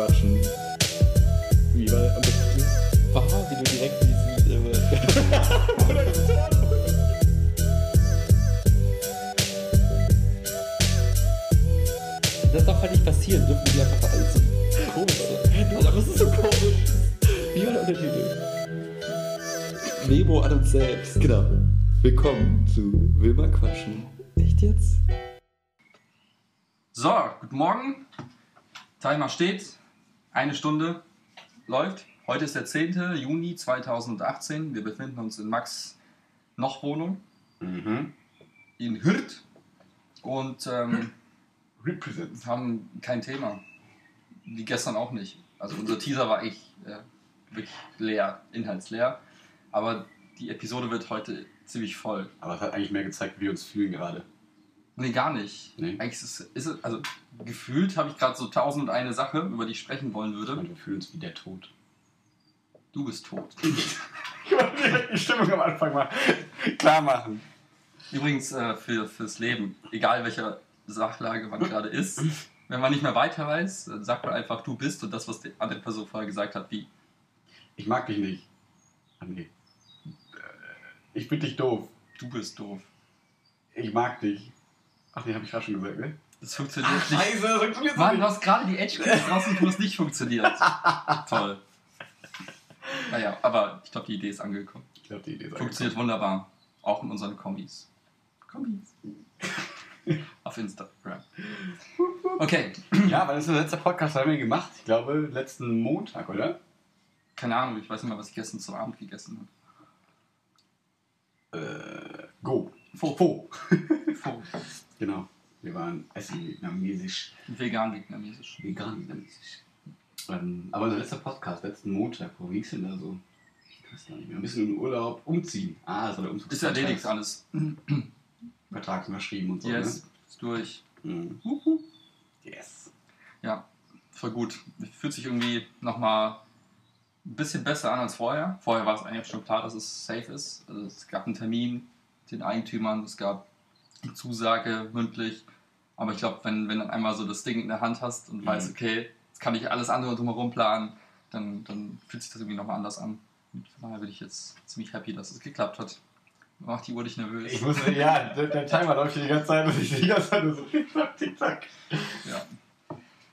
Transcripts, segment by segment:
quatschen. Wie war besten? Wow, wie du direkt diesen. das darf halt nicht passieren, dürfen die einfach alles so komisch sein. Aber das ist so komisch. Wie war der Untertitel? Memo an uns selbst. Genau. Willkommen zu Wilma quatschen. Echt jetzt? So, guten Morgen. Timer steht. Eine Stunde läuft. Heute ist der 10. Juni 2018. Wir befinden uns in Max noch Wohnung Mhm. in Hürth und ähm, Represents. haben kein Thema. Wie gestern auch nicht. Also unser Teaser war echt äh, wirklich leer, inhaltsleer. Aber die Episode wird heute ziemlich voll. Aber es hat eigentlich mehr gezeigt, wie wir uns fühlen gerade. Nee, gar nicht. Nee? Eigentlich ist es, ist es also gefühlt habe ich gerade so tausend und eine Sache, über die ich sprechen wollen würde. wir fühlen uns wie der Tod. Du bist tot. Ich wollte die Stimmung am Anfang mal klar machen. Übrigens äh, für, fürs Leben, egal welcher Sachlage man gerade ist, wenn man nicht mehr weiter weiß, dann sagt man einfach, du bist und das, was die andere Person vorher gesagt hat, wie. Ich mag dich nicht. Ah, nee. Äh, Ich bin dich doof. Du bist doof. Ich mag dich. Ach nee, hab ich gerade schon gesagt, ne? Das funktioniert nicht. Scheiße, das funktioniert Mann, du hast gerade die Edge raus, wo es nicht funktioniert. Toll. Naja, aber ich glaube, die Idee ist angekommen. Ich glaube, die Idee ist Funktioniert wunderbar. Auch in unseren Kombis. Kombis. Auf Instagram. Okay, angekommen. Ja, das ist der letzte Podcast, haben wir gemacht. Ich glaube, letzten Montag, oder? keine Ahnung, ich weiß nicht mehr, was ich gestern zum Abend gegessen Äh, go. Fo. habe. Fo. Genau. Wir waren essen vietnamesisch. Vegan vietnamesisch. Vegan vietnamesisch. Ähm, aber unser letzter Podcast, letzten Montag, wo ging es denn da so? Ich weiß gar nicht mehr. Ein bisschen im Urlaub umziehen. Ah, war der Umzug. Ist erledigt alles. Vertrag unterschrieben und so. Yes, ist durch. Ne? Mhm. Yes. Ja, voll gut. Fühlt sich irgendwie nochmal ein bisschen besser an als vorher. Vorher war es eigentlich schon klar, dass es safe ist. Also es gab einen Termin den Eigentümern, es gab eine Zusage mündlich. Aber ich glaube, wenn, wenn dann einmal so das Ding in der Hand hast und Mhm. weißt, okay, jetzt kann ich alles andere drumherum planen, dann, dann fühlt sich das irgendwie nochmal anders an. Und von daher bin ich jetzt ziemlich happy, dass es geklappt hat. Macht die Uhr dich nervös. Ich muss, ja, der, der Timer läuft die ganze Zeit und ich die ganze Zeit nur so tick-tack, tick-tack. Ja.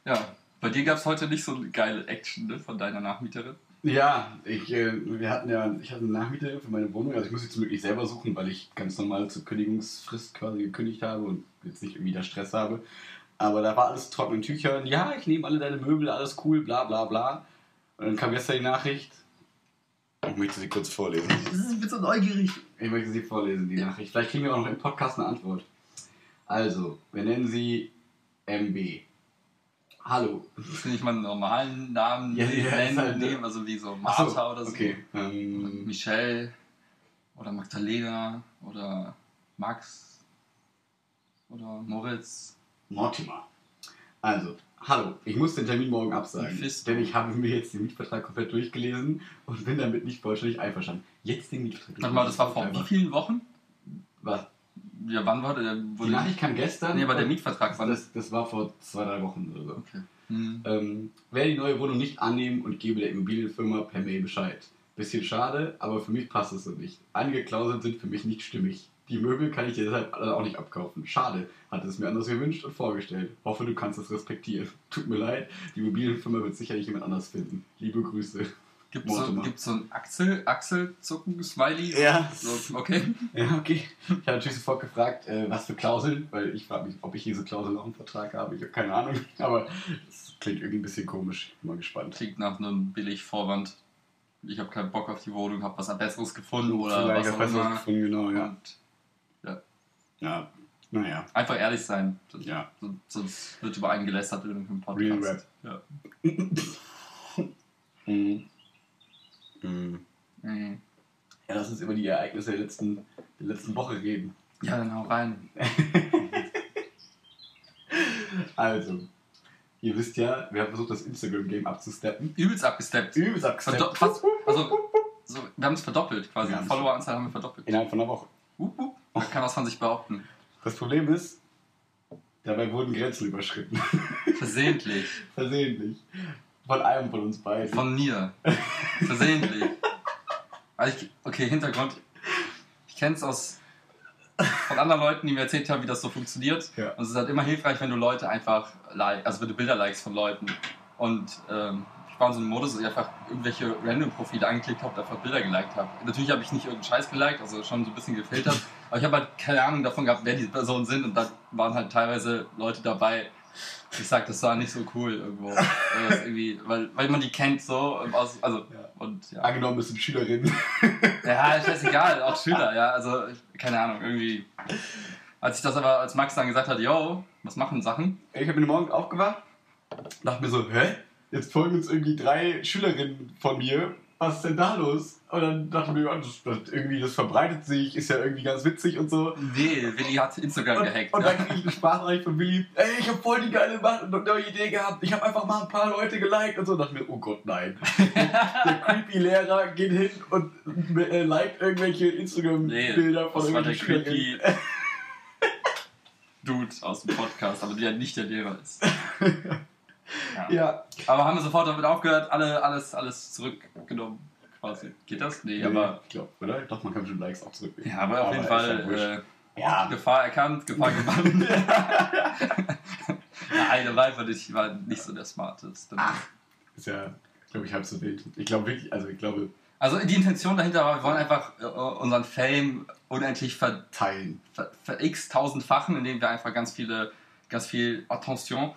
ja, bei dir gab es heute nicht so eine geile Action ne, von deiner Nachmieterin. Ja, ich, äh, wir hatten ja, ich hatte eine Nachmieterin für meine Wohnung, also ich muss sie zum Glück nicht selber suchen, weil ich ganz normal zur Kündigungsfrist quasi gekündigt habe und jetzt nicht irgendwie da Stress habe. Aber da war alles trockenen Tüchern. Ja, ich nehme alle deine Möbel, alles cool, bla bla bla. Und dann kam gestern die Nachricht. Ich möchte sie kurz vorlesen. Ich bin so neugierig. Ich möchte sie vorlesen, die Nachricht. Vielleicht kriegen wir auch noch im Podcast eine Antwort. Also, wir nennen sie MB. Hallo. Finde ich mal einen normalen Namen Ja, ja, nennen, halt- nehmen, also wie so Martha oder so. Okay. Ähm, Michelle oder Magdalena oder Max oder Moritz. Mortimer. Also, hallo, ich muss den Termin morgen absagen, Mephisto. denn ich habe mir jetzt den Mietvertrag komplett durchgelesen und bin damit nicht vollständig einverstanden. Jetzt den Mietvertrag. Warte mal, das war vor wie vielen Wochen? Was? Ja, wann war der? Die Nachricht kam gestern. Nee, aber der Mietvertrag war das. das, war vor zwei, drei Wochen oder so. Okay. Hm. Ähm, werde die neue Wohnung nicht annehmen und gebe der Immobilienfirma per Mail Bescheid. Bisschen schade, aber für mich passt es so nicht. Einige Klauseln sind für mich nicht stimmig. Die Möbel kann ich dir deshalb auch nicht abkaufen. Schade, hatte es mir anders gewünscht und vorgestellt. Hoffe, du kannst es respektieren. Tut mir leid, die Immobilienfirma wird sicherlich jemand anders finden. Liebe Grüße. Gibt so, Mortimer. gibt's so ein Achsel, Achselzucken-Smiley? Ja. So, okay. Ja, okay. Ich habe natürlich sofort gefragt, äh, was für Klauseln, weil ich frage mich, ob ich diese Klauseln auch im Vertrag habe. Ich habe keine Ahnung, aber es klingt irgendwie ein bisschen komisch. Bin mal gespannt. Klingt nach einem billig Vorwand. Ich habe keinen Bock auf die Wohnung, habe was Besseres gefunden oder Vielleicht was auch auch besser immer. gefunden, genau, ja. Und Ja, naja, einfach ehrlich sein. ja. So- Sonst wird über einen gelästert in irgendeinem Podcast. Real Rap. Ja. Mhm. Mhm. Mhm. Ja, lass uns über die Ereignisse der letzten, der letzten Woche reden. ja, dann hau rein. Also, ihr wisst ja, wir haben versucht, das Instagram-Game abzusteppen. Übelst abgesteppt. Übelst Verdo abgesteppt. fast, also, so, wir haben es verdoppelt quasi. Haben's- Followeranzahl haben wir verdoppelt. Innerhalb von einer Woche. Hup, hup. Man kann was von sich behaupten. Das Problem ist, dabei wurden Grenzen überschritten. Versehentlich. Versehentlich. Von einem von uns beiden. Von mir. Versehentlich. Also ich, okay, Hintergrund. Ich kenne es aus von anderen Leuten, die mir erzählt haben, wie das so funktioniert. Ja. Und es ist halt immer hilfreich, wenn du Leute einfach like, also wenn du Bilder likest von Leuten. Und ähm, ich war in so einem Modus, dass ich einfach irgendwelche Random-Profile angeklickt habe einfach Bilder geliked habe. Natürlich habe ich nicht irgendeinen Scheiß geliked, also schon so ein bisschen gefiltert. Aber ich habe halt keine Ahnung davon gehabt, wer diese Personen sind. Und da waren halt teilweise Leute dabei, ich sag, das war nicht so cool irgendwo. Weil, weil, weil man die kennt so. ähm, Aus, also, Ja. und ja. Angenommen, es sind Schülerinnen. Ja, ist scheißegal, auch Schüler, ja, also keine Ahnung, irgendwie. Als ich das aber, als Max dann gesagt hat, yo, was machen Sachen? Ich habe mir morgen aufgewacht, dachte mir so, hä? Jetzt folgen uns irgendwie drei Schülerinnen von mir. Was ist denn da los? Und dann dachte ich mir, das, das, irgendwie, das verbreitet sich, ist ja irgendwie ganz witzig und so. Nee, Willi hat Instagram Und, gehackt. und dann kriege ich eine Sprachnachricht von Willi, ey, ich habe voll die geile Macht und neue Idee gehabt. Ich habe einfach mal ein paar Leute geliked und so. Und dachte mir, oh Gott, nein. Der creepy Lehrer geht hin und äh, liked irgendwelche Instagram-Bilder von das war der irgendwelchen creepy. Dude aus dem Podcast, aber der nicht der Lehrer ist. Ja. Ja, Aber haben wir sofort damit aufgehört, alle, alles, alles zurückgenommen quasi. Geht das? Nee, aber. ich glaube, oder? Doch, man kann schon Likes auch zurücknehmen. Ja, aber auf jeden ist ja Fall äh, ja, Gefahr erkannt, Gefahr gebannt. ja, eine Live und ich war nicht so der Smarteste. ist ja, glaube ich, halb so wild. Ich glaube wirklich, also ich glaube, Also die Intention dahinter war, wir wollen einfach äh, unseren Fame unendlich ver, teilen. ver, ver x tausendfachen, indem wir einfach ganz viele, ganz viel Attention,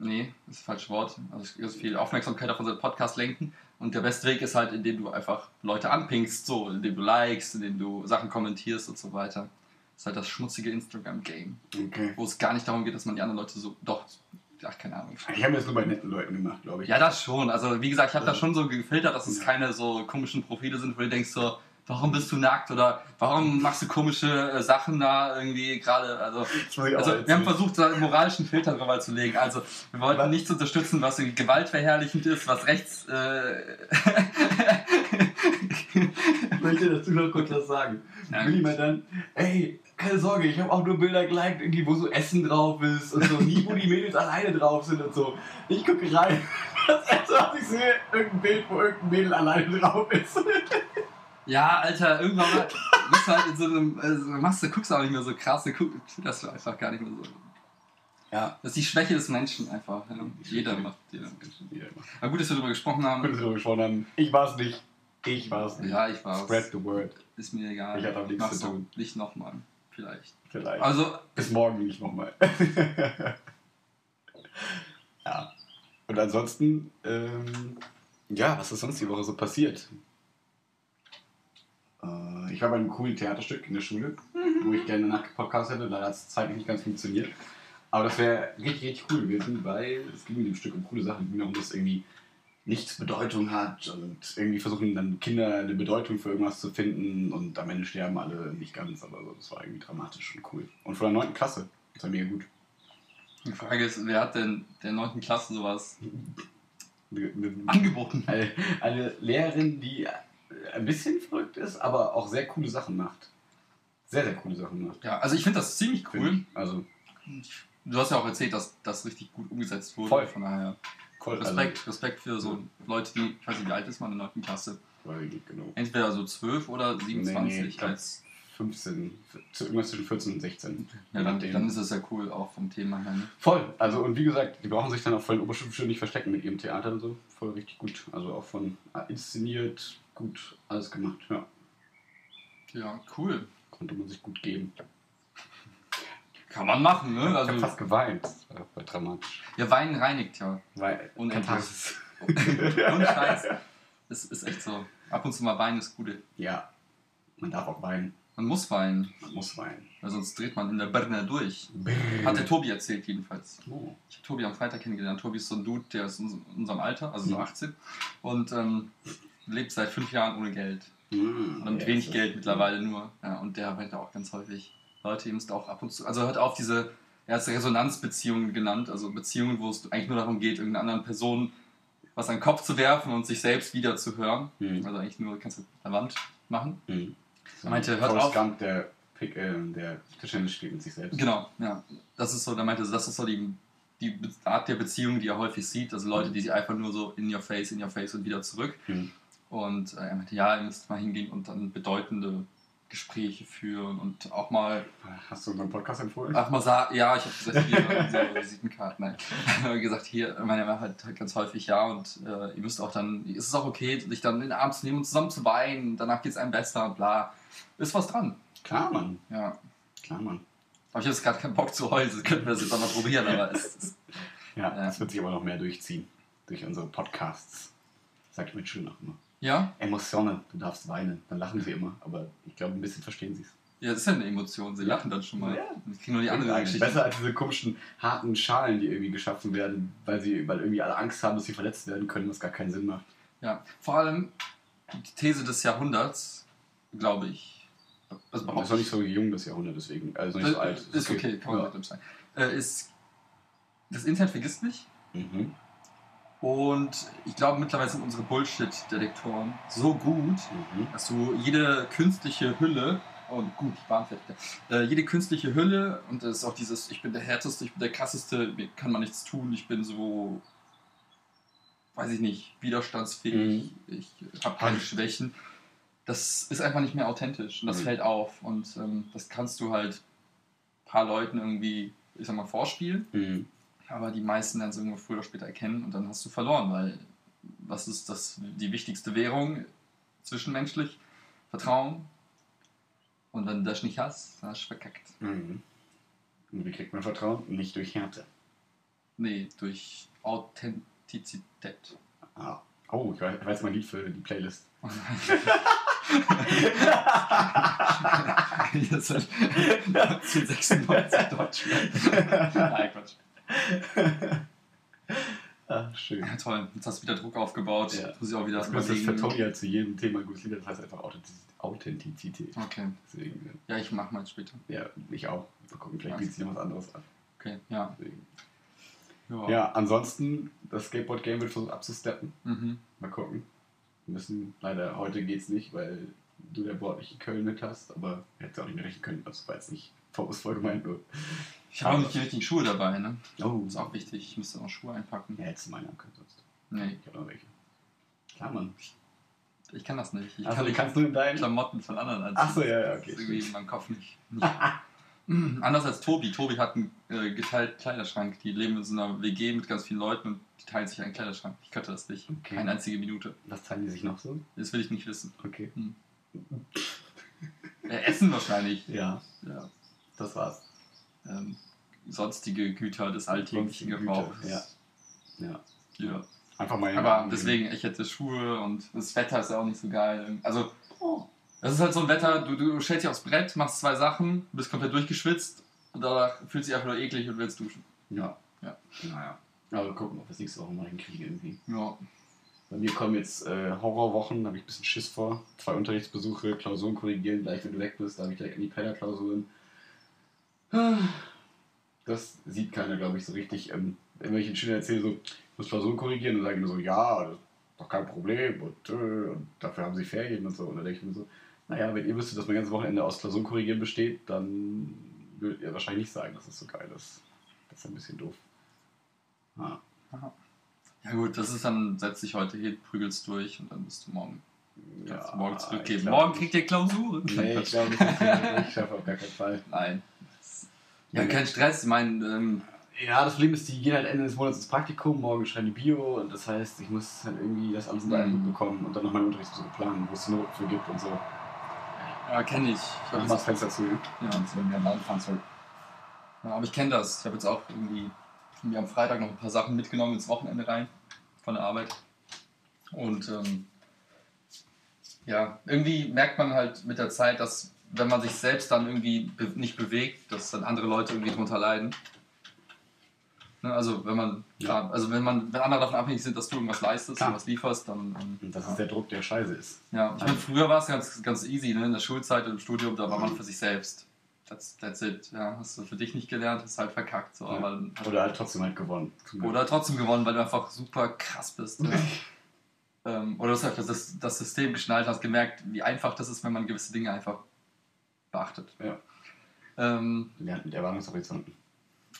nee, das ist das falsche Wort, also ganz viel Aufmerksamkeit auf unseren Podcast lenken. Und der beste Weg ist halt, indem du einfach Leute anpingst, so, indem du likest, indem du Sachen kommentierst und so weiter. Das ist halt das schmutzige Instagram-Game, Okay. wo es gar nicht darum geht, dass man die anderen Leute so, doch, ach, keine Ahnung. Ich habe das nur bei netten Leuten gemacht, glaube ich. Ja, das schon. Also, wie gesagt, ich habe da Ja. schon so gefiltert, dass es Ja. keine so komischen Profile sind, wo du denkst so, warum bist du nackt oder warum machst du komische äh, Sachen da irgendwie gerade. Also, also wir haben versucht, da einen moralischen Filter drüber zu legen. Also, wir wollten Was? nichts unterstützen, was irgendwie gewaltverherrlichend ist, was rechts. Äh, Ich möchte dazu noch kurz was sagen. Ja. Willi meint dann, ey, keine Sorge, ich habe auch nur Bilder geliked, irgendwie, wo so Essen drauf ist und so, nie, wo die Mädels alleine drauf sind und so. Ich gucke rein, das erste, was ich sehe, irgendein Bild, wo irgendein Mädel alleine drauf ist. Ja, Alter, irgendwann mal bist du halt in so einem. Also, machst du, guckst du auch nicht mehr so krass, du guckst das einfach gar nicht mehr so. Ja. Das ist die Schwäche des Menschen einfach. Ja. Jeder macht. Jeder. Aber gut, dass wir darüber gesprochen haben. Gut, dass wir darüber gesprochen haben. Ich war es nicht. Ich war es nicht. Ja, ich war's. Spread the word. Ist mir egal. Ich hatte auch nichts zu doch tun. Nicht nochmal. Vielleicht. Vielleicht. Also, Bis morgen nicht nochmal. ja. Und ansonsten, ähm, ja, was ist sonst die Woche so passiert? Äh, ich war bei einem coolen Theaterstück in der Schule, wo ich gerne nach Podcast hätte. Leider hat es zeitlich nicht ganz funktioniert. Aber das wäre richtig, richtig cool gewesen, weil es ging in dem Stück um coole Sachen. Es ging darum, dass irgendwie nichts Bedeutung hat und irgendwie versuchen dann Kinder eine Bedeutung für irgendwas zu finden und am Ende sterben alle nicht ganz, aber so. das war irgendwie dramatisch und cool. Und von der 9. Klasse, das war mega gut. die Frage ist, wer hat denn der 9. Klasse sowas angeboten? eine, eine Lehrerin, die ein bisschen verrückt ist, aber auch sehr coole Sachen macht. Sehr, sehr coole Sachen macht. Ja, also ich finde das ziemlich cool. Also Du hast ja auch erzählt, dass das richtig gut umgesetzt wurde. Voll. Von daher voll. Respekt, Respekt für so Leute, die, ich weiß nicht, wie alt ist man in der 9. Klasse? Also, genau. Entweder so 12 oder 27 Nee, nee, als. 15, zu- irgendwas zwischen 14 und 16. Ja, dann, dann ist es ja cool, auch vom Thema her. Ne? Voll. Also und wie gesagt, die brauchen sich dann auch von den Oberschulschulen nicht verstecken mit ihrem Theater und so. Voll richtig gut. Also auch von äh, inszeniert, gut, alles gemacht. Ja, Ja, cool. konnte man sich gut geben. Kann man machen, ne? ich Also, habe fast geweint. Das war voll dramatisch. ja, Weinen reinigt ja. Weil, Unendlich. Und Scheiß. Es ist echt so. Ab und zu mal weinen ist Gute. Ja, man darf auch weinen. Man muss weinen, Man muss weinen. weil sonst dreht man in der Birne durch. Hat der Tobi erzählt, jedenfalls. Oh. Ich habe Tobi am Freitag kennengelernt. Tobi ist so ein Dude, der ist in unserem Alter, also so Mhm. 18, und ähm, lebt seit fünf Jahren ohne Geld. Mm, Oder mit wenig Geld mittlerweile nur. Ja, und der meinte auch ganz häufig, Leute, ihr müsst auch ab und zu, also hört auf diese, er hat es Resonanzbeziehungen genannt, also Beziehungen, wo es eigentlich nur darum geht, irgendeiner anderen Person was an den Kopf zu werfen und sich selbst wieder zu hören. Mhm. Also eigentlich nur, kannst du mit der Wand machen. Mhm. Er meinte, hört auf. Gump, der, Pick, äh, der Tischtennis spielt mit sich selbst. Genau, ja. Das ist so, der meinte, das ist so die die Art der Beziehung, die er häufig sieht, also Leute, die sich einfach nur so in your face, in your face und wieder zurück. Mhm. Und äh, er meinte, ja, ihr müsst mal hingehen und dann bedeutende Gespräche führen und auch mal, Hast du unseren Podcast empfohlen? auch mal sagen, ja, ich habe gesagt, hier, so Visitenkarten, nein. Gesagt, hier, meine, er war halt, halt ganz häufig ja und äh, ihr müsst auch dann, es ist auch okay, sich dann in den Arm zu nehmen und zusammen zu weinen, danach geht es einem besser und bla. Ist was dran, Klar, Mann. ja. Klar, Mann. Aber ich habe jetzt gerade keinen Bock zu heulen, könnten wir das jetzt auch mal probieren, aber es ist, Ja, Ja. das wird sich aber noch mehr durchziehen. Durch unsere Podcasts. Sag ich mit schön auch immer. Ja, Emotionen, du darfst weinen. Dann lachen sie immer. Aber ich glaube, ein bisschen verstehen sie es. ja, das ist ja eine Emotion, sie lachen dann schon mal. Ja. Ich kriege nur die andere Geschichte. Besser als diese komischen, harten Schalen, die irgendwie geschaffen werden, weil, sie, weil irgendwie alle Angst haben, dass sie verletzt werden können, was gar keinen Sinn macht. Ja, vor allem die These des Jahrhunderts, glaube ich. Also behaupte noch nicht so jung, das Jahrhundert, deswegen. Also nicht so alt. Ist okay, kann man ja. mit sagen. Äh, ist, das Internet vergisst nicht. Mhm. Und ich glaube, mittlerweile sind unsere Bullshit-Detektoren so gut, Mhm. dass du jede künstliche Hülle, oh gut, waren fertig, äh, jede künstliche Hülle und das ist auch dieses, ich bin der Härteste, ich bin der Krasseste, mir kann man nichts tun, ich bin so, weiß ich nicht, widerstandsfähig, ich habe keine Halt. Schwächen. Das ist einfach nicht mehr authentisch und das Mhm. fällt auf und ähm, das kannst du halt ein paar Leuten irgendwie, ich sag mal, vorspielen. Aber die meisten werden es irgendwo früher oder später erkennen und dann hast du verloren, weil was ist das die wichtigste Währung zwischenmenschlich? Vertrauen. Und wenn du das nicht hast, dann hast du verkackt. Mhm. Und wie kriegt man Vertrauen? Nicht durch Härte. Nee, durch Authentizität. Ah. Oh, ich weiß, ich weiß mal ein Lied für die Playlist. Jetzt halt 1996 Deutsch. Nein, Quatsch. Ah, schön. Ja, toll, jetzt hast du wieder Druck aufgebaut. Ja. Muss ich auch wieder Das ist für ja zu jedem Thema gutes Lied, das heißt einfach Authentiz- Authentizität. Okay, Deswegen, ja, ich mach mal später. ja, ich auch. Mal gucken, vielleicht bietet sich was anderes an. Okay, ja. Deswegen. Ja. Ja, ansonsten, das Skateboard-Game wird versucht abzusteppen. Mhm. Mal gucken. Wir müssen, leider heute geht's nicht, weil du der Board nicht in Köln mit hast, aber hättest auch nicht mehr rechnen können. Das war jetzt nicht vorwurfsvoll gemeint, nur. Ich habe auch nicht die richtigen Schuhe dabei, ne? Oh, Ist auch wichtig. Ich müsste noch Schuhe einpacken. Ja, hättest du meine können sonst. Nee, Ich habe noch welche. Klar, Mann. ich kann das nicht. Ich Also, kann du die kannst nur in deinen. Klamotten von anderen anziehen. Ach so, ja, ja, Das okay. ist irgendwie in meinem Kopf nicht. nicht. Anders als Tobi. Tobi hat einen äh, geteilten Kleiderschrank. Die leben in so einer WG mit ganz vielen Leuten und die teilen sich einen Kleiderschrank. Ich könnte das nicht. Okay. Keine einzige Minute. Was teilen die sich noch so? Das will ich nicht wissen. Okay. Äh, Essen wahrscheinlich. Ja, Ja. das war's. Ähm, sonstige Güter des alltäglichen Gebrauchs. ja. Ja. ja. Einfach mal. Aber deswegen, ich hätte Schuhe und das Wetter ist ja auch nicht so geil. Also, das ist halt so ein Wetter, du, du stellst dich aufs Brett, machst zwei Sachen, bist komplett durchgeschwitzt und danach fühlst du dich einfach nur eklig und willst duschen. Ja. Ja. Naja. Aber gucken, ob wir es nächste Woche mal hinkriegen irgendwie. Ja. Bei mir kommen jetzt äh, Horrorwochen, da habe ich ein bisschen Schiss vor. Zwei Unterrichtsbesuche, Klausuren korrigieren, gleich wenn du weg bist, da habe ich direkt in die Pellerklausuren. Das sieht keiner, glaube ich, so richtig. Ähm, wenn ich den Schülern erzähle, so, ich muss Klausuren korrigieren, dann sagen so, ja, das ist doch kein Problem und, äh, und dafür haben sie Ferien und so. Und dann denke ich mir so, naja, wenn ihr wüsstet, dass mein ganzes Wochenende aus Klausuren korrigieren besteht, dann würdet ihr wahrscheinlich nicht sagen, dass das so geil ist. Das ist ein bisschen doof. Ah. Ja gut, das ist dann, setz dich heute hin, prügelst durch und dann bist du morgen, du morgen zurückgeben. Morgen kriegt ihr Klausuren. Nee, ich glaube ich schaffe auf gar keinen Fall. Nein. Ja, kein Stress. Ich meine, ähm, Ja, das Problem ist, die gehen halt Ende des Monats ins Praktikum, morgen schreiben die Bio und das heißt, ich muss halt irgendwie das alles in einen Mhm. Hut bekommen und dann noch meine Unterrichtsbesuche planen, wo es eine Note für gibt und so. ja, kenne ich. Ich Ich hab mach das Fenster zu, ja, sonst wenn wir am Land fahren soll. ja, aber ich kenne das. Ich habe jetzt auch irgendwie mir am Freitag noch ein paar Sachen mitgenommen ins Wochenende rein von der Arbeit. Und ähm, ja, irgendwie merkt man halt mit der Zeit, dass wenn man sich selbst dann irgendwie be nicht bewegt, dass dann andere Leute irgendwie drunter leiden. Ne, also wenn man, klar, also wenn man, wenn andere davon abhängig sind, dass du irgendwas leistest, Klar. was lieferst, dann. Und das ja. ist der Druck, der scheiße ist. Ja, ich meine, früher war es ganz, ganz easy, ne? in der Schulzeit und im Studium, da war man für sich selbst. That's, that's it. Ja, hast du für dich nicht gelernt, hast halt verkackt. So. Ja. Aber Oder halt trotzdem halt gewonnen. Oder trotzdem gewonnen, weil du einfach super krass bist. Ja. ähm, oder du hast einfach das, das System geschnallt, hast gemerkt, wie einfach das ist, wenn man gewisse Dinge einfach beachtet. Ja. Ähm, Lernt mit Erwartungshorizonten.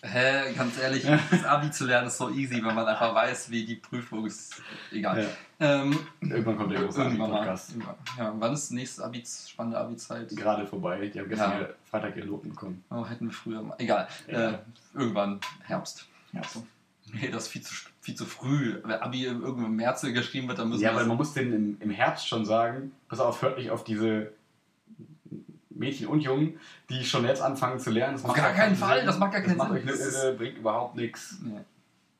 Hä, ganz ehrlich, das Abi zu lernen ist so easy, wenn man einfach weiß, wie die Prüfung ist. Egal. Ja. Ähm, Irgendwann kommt der große irgendwann mal. Podcast. Ja, wann ist nächste Abi, spannende Abi-Zeit? Gerade vorbei. Die haben gestern Ja. Freitag ihre Noten bekommen. Oh, hätten wir früher mal. Egal. Ja. Äh, irgendwann Herbst. Herbst. Nee, das ist viel zu, viel zu früh. Wenn Abi irgendwann im März geschrieben wird, dann müssen Ja, wir weil man muss denen im, im Herbst schon sagen, pass auf, hört nicht auf diese Mädchen und Jungen, die schon jetzt anfangen zu lernen. Das Auf macht gar auch keinen Sinn. Fall, das macht gar keinen das Sinn. Macht euch Das bringt überhaupt nichts. Nee.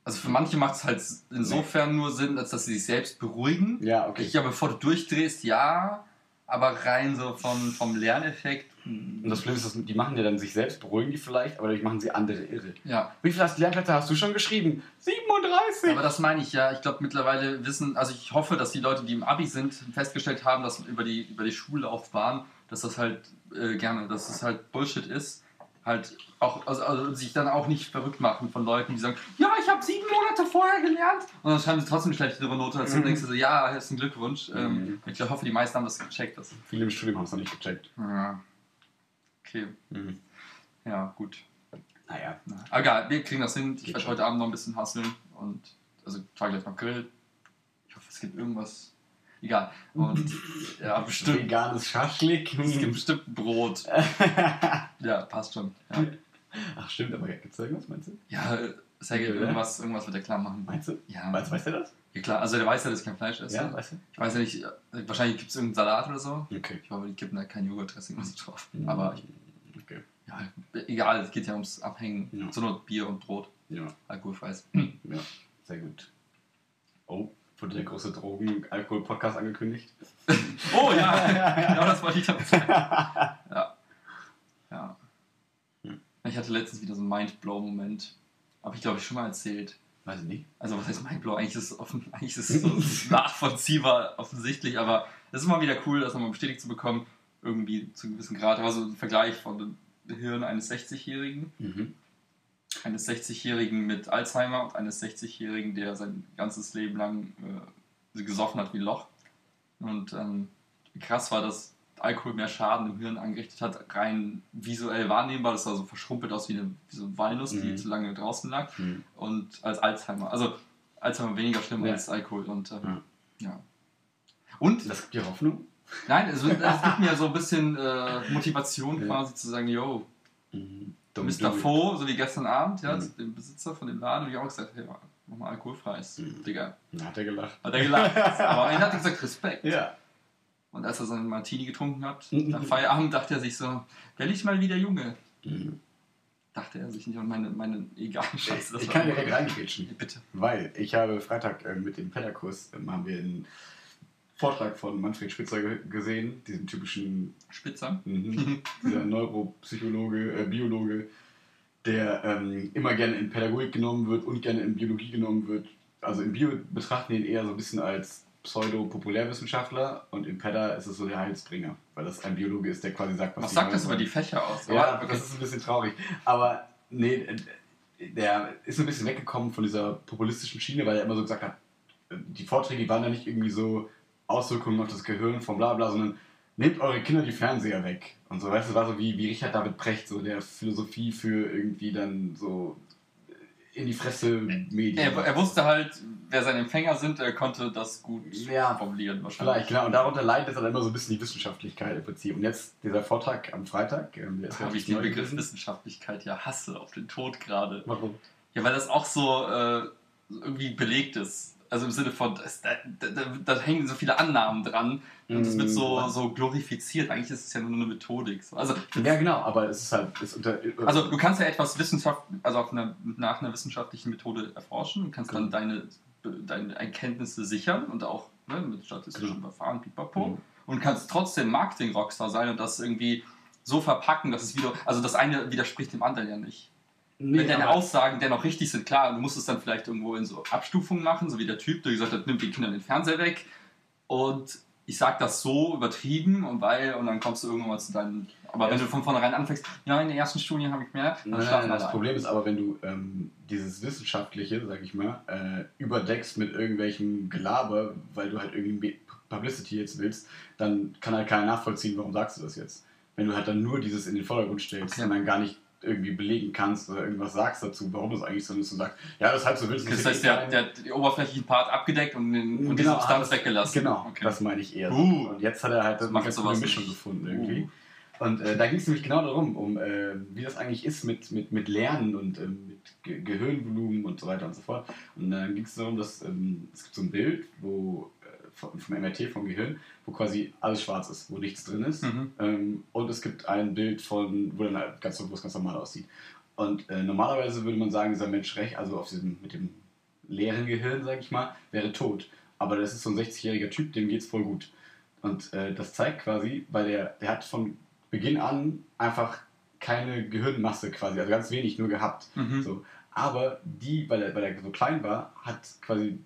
Also für manche macht es halt insofern nur Sinn, als dass sie sich selbst beruhigen. Ja, okay. Ich, ja, bevor du durchdrehst, ja, aber rein so vom, vom Lerneffekt. hm, Und das Schlimme ist, die machen ja dann sich selbst, beruhigen die vielleicht, aber dadurch machen sie andere irre. Ja, Wie viele Lernplätze hast du schon geschrieben? 37! aber das meine ich ja. Ich glaube mittlerweile wissen, also ich hoffe, dass die Leute, die im Abi sind, festgestellt haben, dass über die, über die Schullaufbahn, dass das halt äh, gerne, dass das halt Bullshit ist. Halt auch, also, also sich dann auch nicht verrückt machen von Leuten, die sagen, ja, ich habe sieben Monate vorher gelernt. Und dann schreiben sie trotzdem eine schlechtere Note als du und Mhm. denkst du so, ja, herzlichen Glückwunsch. Mhm. Ähm, ich hoffe, die meisten haben das gecheckt. Das. Viele im Studium haben es noch nicht gecheckt. Ja. Okay, ja, gut. Naja. Na, Egal, wir kriegen das hin. Ich Geht werde schon. heute Abend noch ein bisschen hasseln und also ich fahre gleich noch Grill. Ich hoffe, es gibt irgendwas. Egal. Und ja, bestimmt. Veganes Schaschlik. Es gibt bestimmt Brot. Ja, passt schon. Ja, Ach stimmt, aber gibt es da irgendwas, meinst du? ja Sergej, Ja. irgendwas, irgendwas wird er klar machen. Meinst du? Ja, Weißt, weißt du das? ja klar. Also der weiß ja, dass ich kein Fleisch esse. Ja, weißt du? Ich weiß ja nicht, äh, wahrscheinlich gibt es irgendeinen Salat oder so. Okay. Ich hoffe, die kippen da kein Joghurtdressing oder so drauf. Aber ich, Okay. ja, egal, es geht ja ums Abhängen. Ja. Zur Not Bier und Brot. Ja, Alkoholfreies. ja. Sehr gut. Oh, wurde der große Drogen-Alkohol-Podcast angekündigt? Oh ja, genau das wollte ich damit sagen. Ja. ja. Hm. Ich hatte letztens wieder so einen Mindblow-Moment. Habe ich, glaube ich, schon mal erzählt. Weiß ich nicht. Also, was heißt Mindblow? Eigentlich ist es, offen, eigentlich ist es so nachvollziehbar, offensichtlich, aber es ist immer wieder cool, das nochmal bestätigt zu bekommen. Irgendwie zu einem gewissen Grad. War so ein Vergleich von dem Hirn eines 60-Jährigen, Mhm. Eines 60-Jährigen mit Alzheimer und eines 60-Jährigen, der sein ganzes Leben lang äh, gesoffen hat wie ein Loch. Und ähm, krass war, dass Alkohol mehr Schaden im Hirn angerichtet hat, rein visuell wahrnehmbar. Das sah so verschrumpelt aus wie, eine, wie so eine Walnuss, die Mhm. zu lange draußen lag. Mhm. Und als Alzheimer. Also Alzheimer weniger schlimm Ja. als Alkohol. Und ähm, Ja. ja. Und Das gibt dir Hoffnung? nein, es, es gibt mir so ein bisschen äh, Motivation quasi zu sagen, yo, Mhm. Dumm, Mr. Fo, so wie gestern Abend, ja, Mhm. zu dem Besitzer von dem Laden, habe ich auch gesagt, hey, mach mal alkoholfreies. Mhm. Digga. Na, hat er gelacht. Hat er gelacht. Aber Ende hat er gesagt, Respekt. Ja. Und als er seinen Martini getrunken hat, Mhm. nach Feierabend, dachte er sich so, werde ich mal wieder Junge. Mhm. Dachte er sich nicht. Und meine, meine egal, scheiße. Ich war- kann direkt reingrätschen. Bitte. Weil ich habe Freitag äh, mit dem Pennerkurs ähm, haben wir einen Vortrag von Manfred Spitzer ge gesehen, diesem typischen Spitzer. Mhm. Dieser Neuropsychologe, äh, Biologe, der ähm, immer gerne in Pädagogik genommen wird und gerne in Biologie genommen wird. Also im Bio betrachten wir ihn eher so ein bisschen als Pseudo-Populärwissenschaftler und im Pedda ist es so der Heilsbringer, weil das ein Biologe ist, der quasi sagt, was Was sagt das über die Fächer aus? ja, okay. das ist ein bisschen traurig. Aber nee, der ist ein bisschen weggekommen von dieser populistischen Schiene, weil er immer so gesagt hat, die Vorträge waren ja nicht irgendwie so Auswirkungen auf das Gehirn von bla bla, sondern nehmt eure Kinder die Fernseher weg. Und so, weißt du, war so wie, wie Richard David Brecht, so der Philosophie für irgendwie dann so in die Fresse Medien. er, er wusste halt, wer seine Empfänger sind, er konnte das gut Ja, formulieren wahrscheinlich. Vielleicht, genau. Und darunter leidet jetzt dann immer so ein bisschen die Wissenschaftlichkeit im Prinzip. Und jetzt dieser Vortrag am Freitag, ähm, Habe ich den Begriff gewesen. Wissenschaftlichkeit ja hasse auf den Tod gerade. Warum? Ja, weil das auch so äh, irgendwie belegt ist. Also im Sinne von, das, da, da, da hängen so viele Annahmen dran und es wird so, Mhm. so glorifiziert. Eigentlich ist es ja nur eine Methodik. So. Also, Ja, genau, aber es ist halt. Es unter, also du kannst ja etwas Wissenschaft, also auf einer, nach einer wissenschaftlichen Methode erforschen und kannst dann Genau. deine, deine Erkenntnisse sichern und auch ne, mit statistischen Genau. Verfahren, pipapo. Mhm. Und kannst trotzdem Marketing-Rockstar sein und das irgendwie so verpacken, dass es wieder. Also das eine widerspricht dem anderen ja nicht. Nee, Wenn deine Aussagen dennoch richtig sind, klar, du musst es dann vielleicht irgendwo in so Abstufungen machen, so wie der Typ, der gesagt hat, nimmt den Kindern den Fernseher weg. Und ich sag das so übertrieben und weil, und dann kommst du irgendwann mal zu deinen. Aber wenn du von vornherein anfängst, ja, in der ersten Studie habe ich mehr, dann Nein, schlafen nein, das Problem ist aber, wenn du ähm, dieses Wissenschaftliche, sag ich mal, äh, überdeckst mit irgendwelchem Gelaber, weil du halt irgendwie Publicity jetzt willst, dann kann halt keiner nachvollziehen, warum sagst du das jetzt. Wenn du halt dann nur dieses in den Vordergrund stellst Okay. und dann gar nicht irgendwie belegen kannst oder irgendwas sagst dazu, warum es eigentlich so ist und sagst, ja, das ist halt so willst du Das heißt, der, der hat den oberflächlichen Part abgedeckt und, den, und die Genau, Substanz das- weggelassen. Genau, Okay. das meine ich eher. so. Uh. und jetzt hat er halt eine ganz gute Mischung nicht. gefunden irgendwie. Uh. Und äh, da ging es nämlich genau darum, um äh, wie das eigentlich ist mit, mit, mit Lernen und ähm, mit Ge Gehirnvolumen und so weiter und so fort. Und dann ging es darum, dass ähm, es gibt so ein Bild, wo äh, vom, vom MRT vom Gehirn, wo quasi alles schwarz ist, wo nichts drin ist. Mhm. Ähm, und es gibt ein Bild von, wo dann halt ganz, wo es ganz normal aussieht. Und äh, normalerweise würde man sagen, dieser Mensch recht, also auf diesem, mit dem leeren Gehirn, sag ich mal, wäre tot. Aber das ist so ein 60-jähriger Typ, dem geht's voll gut. Und äh, das zeigt quasi, weil der, der hat von Beginn an einfach keine Gehirnmasse quasi, also ganz wenig nur gehabt. Mhm. So. Aber die, weil er, weil er so klein war, hat quasi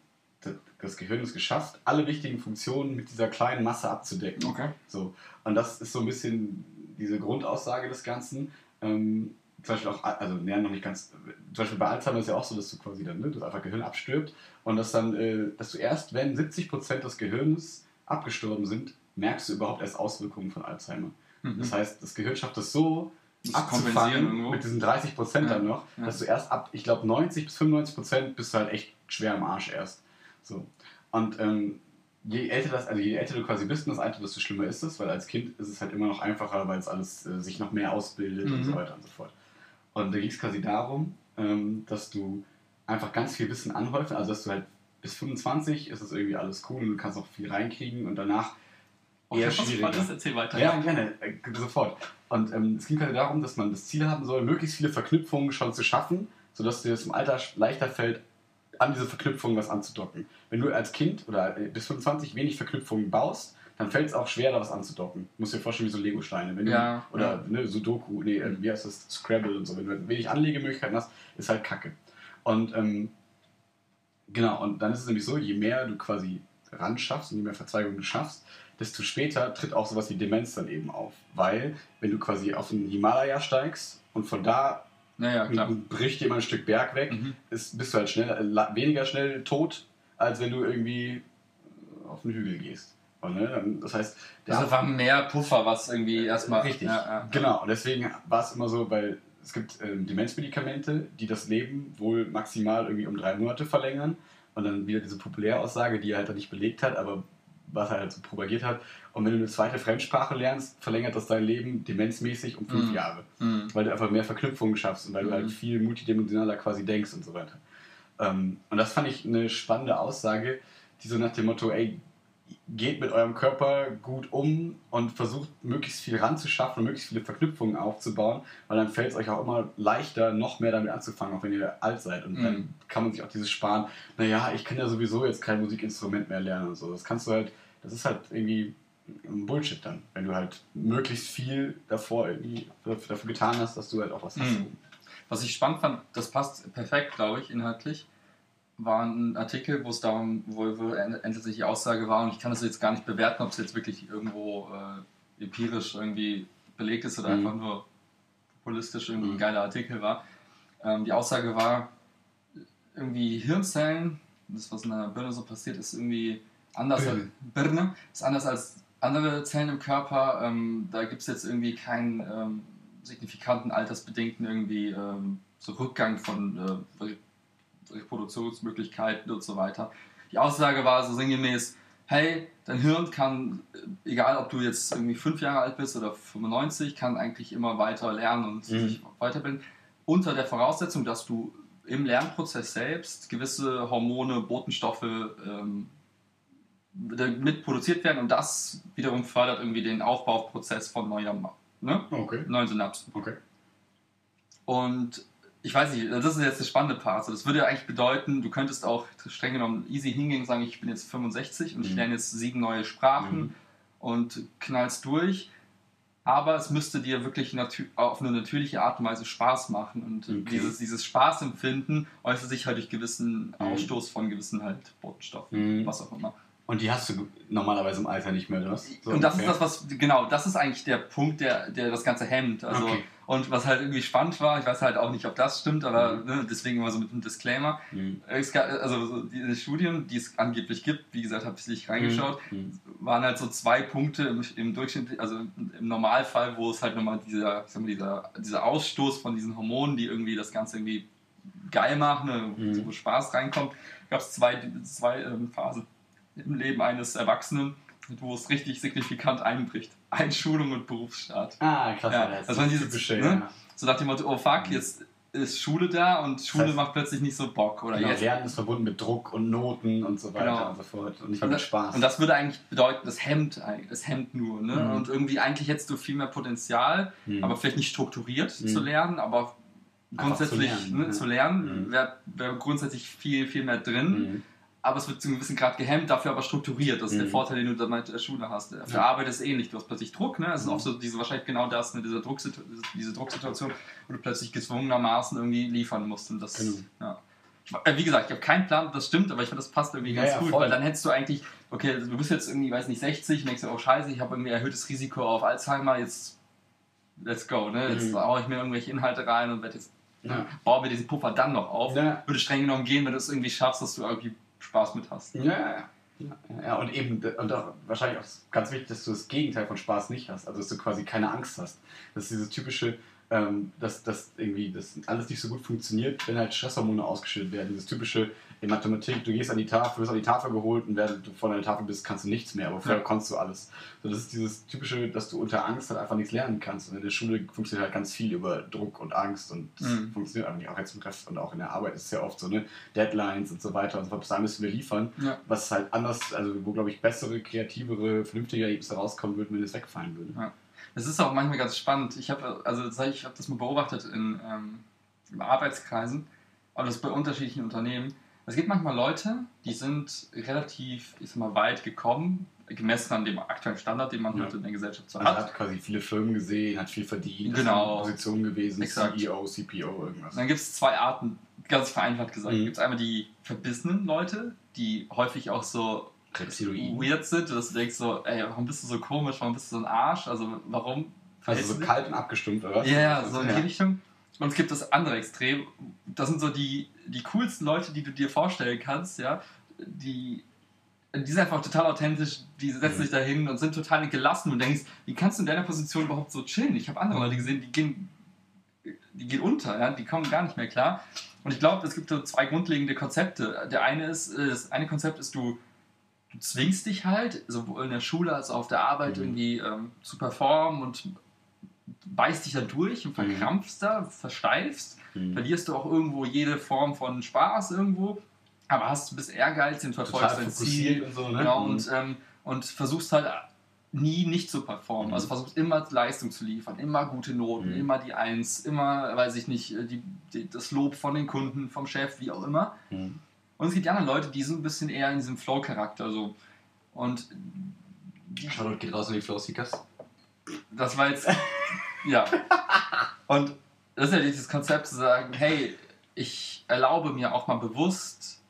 das, das Gehirn es geschafft, alle wichtigen Funktionen mit dieser kleinen Masse abzudecken. Okay. So. Und das ist so ein bisschen diese Grundaussage des Ganzen. Ähm, zum Beispiel auch, also ja, noch nicht ganz, zum Beispiel bei Alzheimer ist ja auch so, dass du quasi dann, ne, dass einfach Gehirn abstirbt und dass dann, äh, dass du erst, wenn 70% des Gehirns abgestorben sind, merkst du überhaupt erst Auswirkungen von Alzheimer. Mhm. Das heißt, das Gehirn schafft es so, Das abzufangen mit diesen 30 Prozent dann Ja, noch, ja. dass du erst ab, ich glaube, 90 bis 95 Prozent bist du halt echt schwer am Arsch erst. So. Und ähm, je älter das, also je älter du quasi bist, und das Alter, desto schlimmer ist es, weil als Kind ist es halt immer noch einfacher, weil es alles äh, sich noch mehr ausbildet und Mhm. so weiter und so fort. Und da ging es quasi darum, ähm, dass du einfach ganz viel Wissen anhäufen, also dass du halt bis 25 ist es irgendwie alles cool und du kannst auch viel reinkriegen und danach Oh, eher das schwieriger. spannend, erzähl weiter. Ja, gerne, äh, sofort. Und ähm, es ging halt darum, dass man das Ziel haben soll, möglichst viele Verknüpfungen schon zu schaffen, sodass dir das im Alter leichter fällt, an diese Verknüpfungen was anzudocken. Wenn du als Kind oder äh, bis 25 wenig Verknüpfungen baust, dann fällt es auch schwer, da was anzudocken. Du musst dir vorstellen, wie so Lego-Steine. Wenn du- Ja, Oder ja. Ne, Sudoku, nee, äh, wie heißt das? Scrabble und so. Wenn du halt wenig Anlegemöglichkeiten hast, ist halt kacke. Und ähm, genau, und dann ist es nämlich so, je mehr du quasi ran schaffst und je mehr Verzweigungen du schaffst, desto später tritt auch sowas wie Demenz dann eben auf. Weil, wenn du quasi auf den Himalaya steigst und von da Naja, klar. bricht jemand ein Stück Berg weg, Mhm. ist, bist du halt schnell, äh, weniger schnell tot, als wenn du irgendwie auf den Hügel gehst. Und, ne, das heißt, der Also war mehr Puffer, was irgendwie erstmal. Richtig, Ja, ja. genau. Und deswegen war es immer so, weil es gibt ähm, Demenzmedikamente, die das Leben wohl maximal irgendwie um drei Monate verlängern. Und dann wieder diese Populäraussage, die er halt nicht belegt hat, aber was er halt so propagiert hat. Und wenn du eine zweite Fremdsprache lernst, verlängert das dein Leben demenzmäßig um fünf Mhm. Jahre. Mhm. Weil du einfach mehr Verknüpfungen schaffst und weil du Mhm. halt viel multidimensionaler quasi denkst und so weiter. Ähm, und das fand ich eine spannende Aussage, die so nach dem Motto, ey, geht mit eurem Körper gut um und versucht möglichst viel ranzuschaffen und möglichst viele Verknüpfungen aufzubauen, weil dann fällt es euch auch immer leichter, noch mehr damit anzufangen, auch wenn ihr alt seid. Und Mhm. dann kann man sich auch dieses sparen, naja, ich kann ja sowieso jetzt kein Musikinstrument mehr lernen und so. Das kannst du halt, das ist halt irgendwie ein Bullshit dann, wenn du halt möglichst viel davor irgendwie dafür dafür getan hast, dass du halt auch was hast. Mhm. Was ich spannend fand, das passt perfekt, glaube ich, inhaltlich, war ein Artikel, wo es darum, wo, wo endlich die Aussage war, und ich kann das jetzt gar nicht bewerten, ob es jetzt wirklich irgendwo äh, empirisch irgendwie belegt ist oder Mhm. einfach nur populistisch irgendwie ein Mhm. geiler Artikel war. Ähm, die Aussage war, irgendwie Hirnzellen, das was in der Birne so passiert, ist irgendwie anders Birne. als Birne, ist anders als andere Zellen im Körper. Ähm, da gibt es jetzt irgendwie keinen ähm, signifikanten altersbedingten irgendwie ähm, so Rückgang von äh, Reproduktionsmöglichkeiten und so weiter. Die Aussage war so sinngemäß, hey, dein Hirn kann, äh, egal ob du jetzt irgendwie fünf Jahre alt bist oder 95, kann eigentlich immer weiter lernen und Mhm. sich weiterbilden, unter der Voraussetzung, dass du im Lernprozess selbst gewisse Hormone, Botenstoffe ähm, mit produziert werden und das wiederum fördert irgendwie den Aufbauprozess von neuer, ne? Okay, neuen Synapsen. okay. Und ich weiß nicht, das ist jetzt der spannende Part. So, Das würde ja eigentlich bedeuten, du könntest auch streng genommen easy hingehen und sagen, ich bin jetzt 65 und ich Mhm. lerne jetzt sieben neue Sprachen Mhm. und knallst durch. Aber es müsste dir wirklich auf eine natürliche Art und Weise Spaß machen. Und Okay. dieses, dieses Spaßempfinden äußert sich halt durch gewissen Mhm. Ausstoß von gewissen halt Botenstoffen, Mhm. was auch immer. Und die hast du normalerweise im Alter nicht mehr, oder was? So und das ist ungefähr? das, was, genau, das ist eigentlich der Punkt, der, der das Ganze hemmt. Also Okay. Und was halt irgendwie spannend war, ich weiß halt auch nicht, ob das stimmt, aber Mhm. ne, deswegen immer so mit einem Disclaimer. Mhm. Es gab, also so diese Studien, die es angeblich gibt, wie gesagt, habe ich nicht reingeschaut, Mhm. waren halt so zwei Punkte im, im Durchschnitt, also im Normalfall, wo es halt nochmal dieser, mal, dieser, dieser Ausstoß von diesen Hormonen, die irgendwie das Ganze irgendwie geil machen, ne, Mhm. wo Spaß reinkommt, gab es zwei, zwei ähm, Phasen im Leben eines Erwachsenen, wo es richtig signifikant einbricht. Einschulung und Berufsstart. Ah, krass. Ja, das das waren diese typische, ne? ja. So nach dem Motto, oh fuck, jetzt ist Schule da und Schule heißt- macht plötzlich nicht so Bock. Oder Genau, jetzt Lernen ist verbunden mit Druck und Noten und so weiter Genau. und so fort. Und nicht Und mehr mit das, Spaß. und das würde eigentlich bedeuten, das hemmt, es hemmt nur. Ne? Mhm. Und irgendwie eigentlich hättest du viel mehr Potenzial, Mhm. aber vielleicht nicht strukturiert Mhm. zu lernen, aber grundsätzlich zu lernen, ne, ja. lernen Mhm. wäre wär grundsätzlich viel, viel mehr drin. Aber es wird zu einem gewissen Grad gehemmt, dafür aber strukturiert. Das ist der Mhm. Vorteil, den du da mit der Schule hast. Auf der Ja. Arbeit ist es ähnlich. Du hast plötzlich Druck. Ne? Es ist Mhm. auch so diese, wahrscheinlich genau das, ne? diese, Drucksitu diese Drucksituation, wo du plötzlich gezwungenermaßen irgendwie liefern musst. Und das, Genau. ja. Ich, äh, wie gesagt, ich habe keinen Plan, ob das stimmt, aber ich finde, das passt irgendwie Ja, ganz gut, voll. weil dann hättest du eigentlich, okay, du bist jetzt irgendwie, weiß nicht, 60 und denkst dir, oh scheiße, ich habe irgendwie erhöhtes Risiko auf Alzheimer, jetzt let's go, ne? Jetzt Mhm. haue ich mir irgendwelche Inhalte rein und werde jetzt, Ja. baue mir diesen Puffer dann noch auf. Ja. Würde streng genommen gehen, wenn du es irgendwie schaffst, dass du irgendwie Spaß mit hast. Ja, ja, ja. ja, und eben, und auch wahrscheinlich auch ganz wichtig, dass du das Gegenteil von Spaß nicht hast. Also, dass du quasi keine Angst hast. Das ist dieses typische, ähm, dass, dass irgendwie das alles nicht so gut funktioniert, wenn halt Stresshormone ausgeschüttet werden. Dieses typische in Mathematik, du gehst an die Tafel, wirst an die Tafel geholt und während du vor deiner Tafel bist, kannst du nichts mehr, aber vorher Ja. konntest du alles. So, das ist dieses typische, dass du unter Angst halt einfach nichts lernen kannst. Und in der Schule funktioniert halt ganz viel über Druck und Angst und das Mhm. funktioniert eigentlich auch jetzt im Rest und auch in der Arbeit ist es ja oft so, ne? Deadlines und so weiter und so fort. Bis dahin müssen wir liefern Ja. was halt anders, also wo glaube ich bessere, kreativere, vernünftige Ergebnisse rauskommen würden, wenn es wegfallen würde. Ja. Es ist auch manchmal ganz spannend. Ich habe also ich habe das mal beobachtet in, ähm, in Arbeitskreisen, aber das bei unterschiedlichen Unternehmen. Es gibt manchmal Leute, die sind relativ, ich sag mal, weit gekommen, gemessen an dem aktuellen Standard, den man Ja. heute in der Gesellschaft so Also hat. hat quasi viele Firmen gesehen, hat viel verdient, Genau. ist in Position gewesen, Exakt. CEO, CPO, irgendwas. Und dann gibt es zwei Arten, ganz vereinfacht gesagt. Mhm. Gibt es einmal die verbissenen Leute, die häufig auch so Reptiloiden. weird sind, dass du denkst so, ey, warum bist du so komisch, warum bist du so ein Arsch, also warum Also so kalt und abgestumpft, oder was? Ja, ja, so in die. Richtung. Und es gibt das andere Extrem. Das sind so die, die coolsten Leute, die du dir vorstellen kannst, ja. Die, die sind einfach total authentisch, die setzen Mhm. sich da hin und sind total gelassen und denkst, wie kannst du in deiner Position überhaupt so chillen? Ich habe andere Leute gesehen, die gehen, die gehen unter, ja? die kommen gar nicht mehr klar. Und ich glaube, es gibt so zwei grundlegende Konzepte. Der eine ist, äh, das eine Konzept ist, du, du zwingst dich halt, sowohl in der Schule als auch auf der Arbeit Mhm. irgendwie ähm, zu performen und beißt dich da durch und Mhm. verkrampfst da, versteifst, Mhm. verlierst du auch irgendwo jede Form von Spaß irgendwo, aber hast bist ehrgeizig und verfolgst dein Ziel. und so, ne? Genau, Mhm. und, ähm, und versuchst halt nie nicht zu performen. Mhm. Also versuchst immer Leistung zu liefern, immer gute Noten, Mhm. immer die Eins, immer, weiß ich nicht, die, die, das Lob von den Kunden, vom Chef, wie auch immer. Mhm. Und es gibt die anderen Leute, die sind ein bisschen eher in diesem Flow-Charakter so. Und Shoutout geht raus an die Flowseekers. das war jetzt. ja. Und das ist ja dieses Konzept zu sagen, hey, ich erlaube mir auch mal bewusst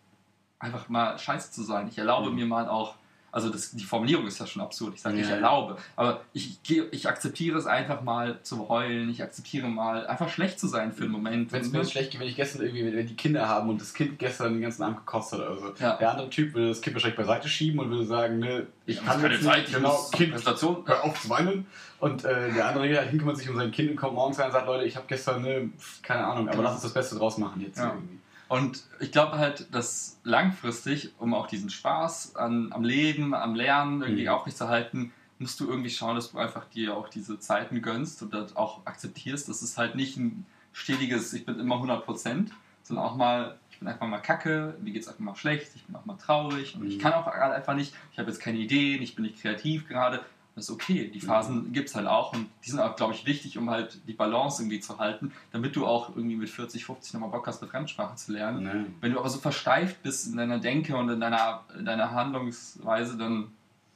einfach mal scheiße zu sein. Ich erlaube Mhm. mir mal auch, also das, die Formulierung ist ja schon absurd. Ich sage, ich Ja. erlaube, aber ich, ich akzeptiere es einfach mal zu heulen. Ich akzeptiere mal einfach schlecht zu sein für einen Moment. Wenn es mir schlecht geht, wenn ich gestern irgendwie, wenn die Kinder haben und das Kind gestern den ganzen Abend gekotzt hat oder so. Ja. Der andere Typ würde das Kind wahrscheinlich beiseite schieben und würde sagen, ne, ich Ich kann keine jetzt Zeit, nicht, ich genau, Kind, Präsentation. hör auf zu weinen. Und äh, der andere geht halt hin, kümmert sich um sein Kind und kommt morgens rein und sagt, Leute, ich habe gestern, ne, keine Ahnung, aber lass uns das Beste draus machen jetzt Ja. irgendwie. Und ich glaube halt, dass langfristig, um auch diesen Spaß an, am Leben, am Lernen irgendwie Mhm. aufrechtzuerhalten, musst du irgendwie schauen, dass du einfach dir auch diese Zeiten gönnst und das auch akzeptierst. Das ist halt nicht ein stetiges, ich bin immer 100%, sondern auch mal, ich bin einfach mal kacke, mir geht es einfach mal schlecht, ich bin auch mal traurig und ich Mhm. kann auch gerade einfach nicht, ich habe jetzt keine Ideen, ich bin nicht kreativ gerade. Das ist okay, die Phasen gibt es halt auch und die sind auch, glaube ich, wichtig, um halt die Balance irgendwie zu halten, damit du auch irgendwie mit 40, 50 nochmal Bock hast, eine Fremdsprache zu lernen. Ne. Wenn du aber so versteift bist in deiner Denke und in deiner, in deiner Handlungsweise, dann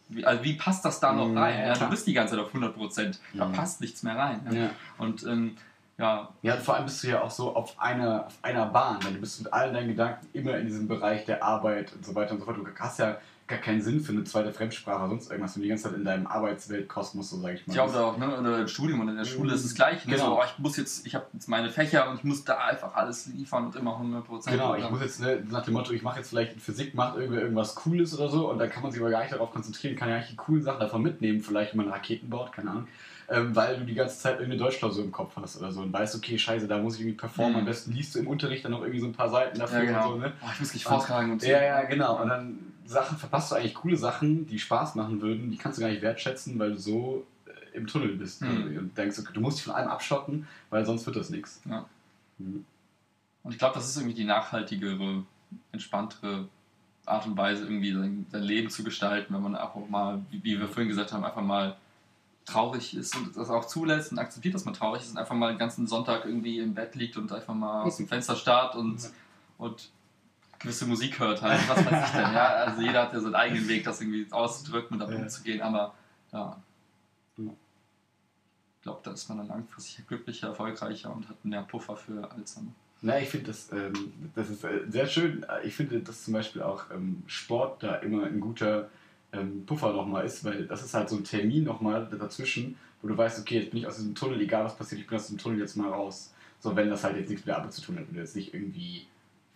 wie, also wie passt das da noch Ja, rein? Ja, du bist die ganze Zeit auf 100 Prozent. Da Mhm. passt nichts mehr rein. Ja. Und ähm, ja, Ja, vor allem bist du ja auch so auf einer, auf einer Bahn, denn du bist mit allen deinen Gedanken immer in diesem Bereich der Arbeit und so weiter und so fort. Du hast ja gar keinen Sinn für eine zweite Fremdsprache oder sonst irgendwas, wenn du die ganze Zeit in deinem Arbeitsweltkosmos, so sag ich mal. Ich glaube auch, ne, oder im Studium und in der Schule ist es gleich. Ne? Genau. So, oh, ich muss jetzt, ich habe jetzt meine Fächer und ich muss da einfach alles liefern und immer 100%. Genau, ich muss jetzt ne, nach dem Motto, ich mache jetzt vielleicht in Physik, macht irgendwer irgendwas Cooles oder so und dann kann man sich aber gar nicht darauf konzentrieren, kann ja eigentlich die coolen Sachen davon mitnehmen, vielleicht wenn man Raketen baut, keine Ahnung, ähm, weil du die ganze Zeit irgendeine Deutschklausur im Kopf hast oder so und weißt, okay, scheiße, da muss ich irgendwie performen, Mhm. am besten liest du im Unterricht dann noch irgendwie so ein paar Seiten dafür ja, genau. und so, ne? oh, ich muss mich vortragen und so. Ja, ja, genau. Und dann Sachen verpasst du eigentlich coole Sachen, die Spaß machen würden, die kannst du gar nicht wertschätzen, weil du so äh, im Tunnel bist. Mhm. Und denkst, okay, du musst dich von allem abschotten, weil sonst wird das nichts. Ja. Mhm. Und ich glaube, das ist irgendwie die nachhaltigere, entspanntere Art und Weise, irgendwie sein, sein Leben zu gestalten, wenn man einfach mal, wie, wir vorhin gesagt haben, einfach mal traurig ist und das auch zulässt und akzeptiert, dass man traurig ist und einfach mal den ganzen Sonntag irgendwie im Bett liegt und einfach mal aus dem Fenster starrt und, Ja. und gewisse Musik hört halt. Was weiß ich denn, ja? Also jeder hat ja seinen eigenen Weg, das irgendwie auszudrücken und damit Ja. umzugehen, aber ja. Ich glaube, da ist man dann langfristig glücklicher, erfolgreicher und hat mehr Puffer für Alzheimer. Na, ich finde das, ähm, das ist äh, sehr schön. Ich finde, dass zum Beispiel auch ähm, Sport da immer ein guter ähm, Puffer nochmal ist, weil das ist halt so ein Termin nochmal dazwischen, wo du weißt, okay, jetzt bin ich aus diesem Tunnel, egal was passiert, ich bin aus diesem Tunnel jetzt mal raus. So, wenn das halt jetzt nichts mit der Arbeit zu tun hat, wenn du jetzt nicht irgendwie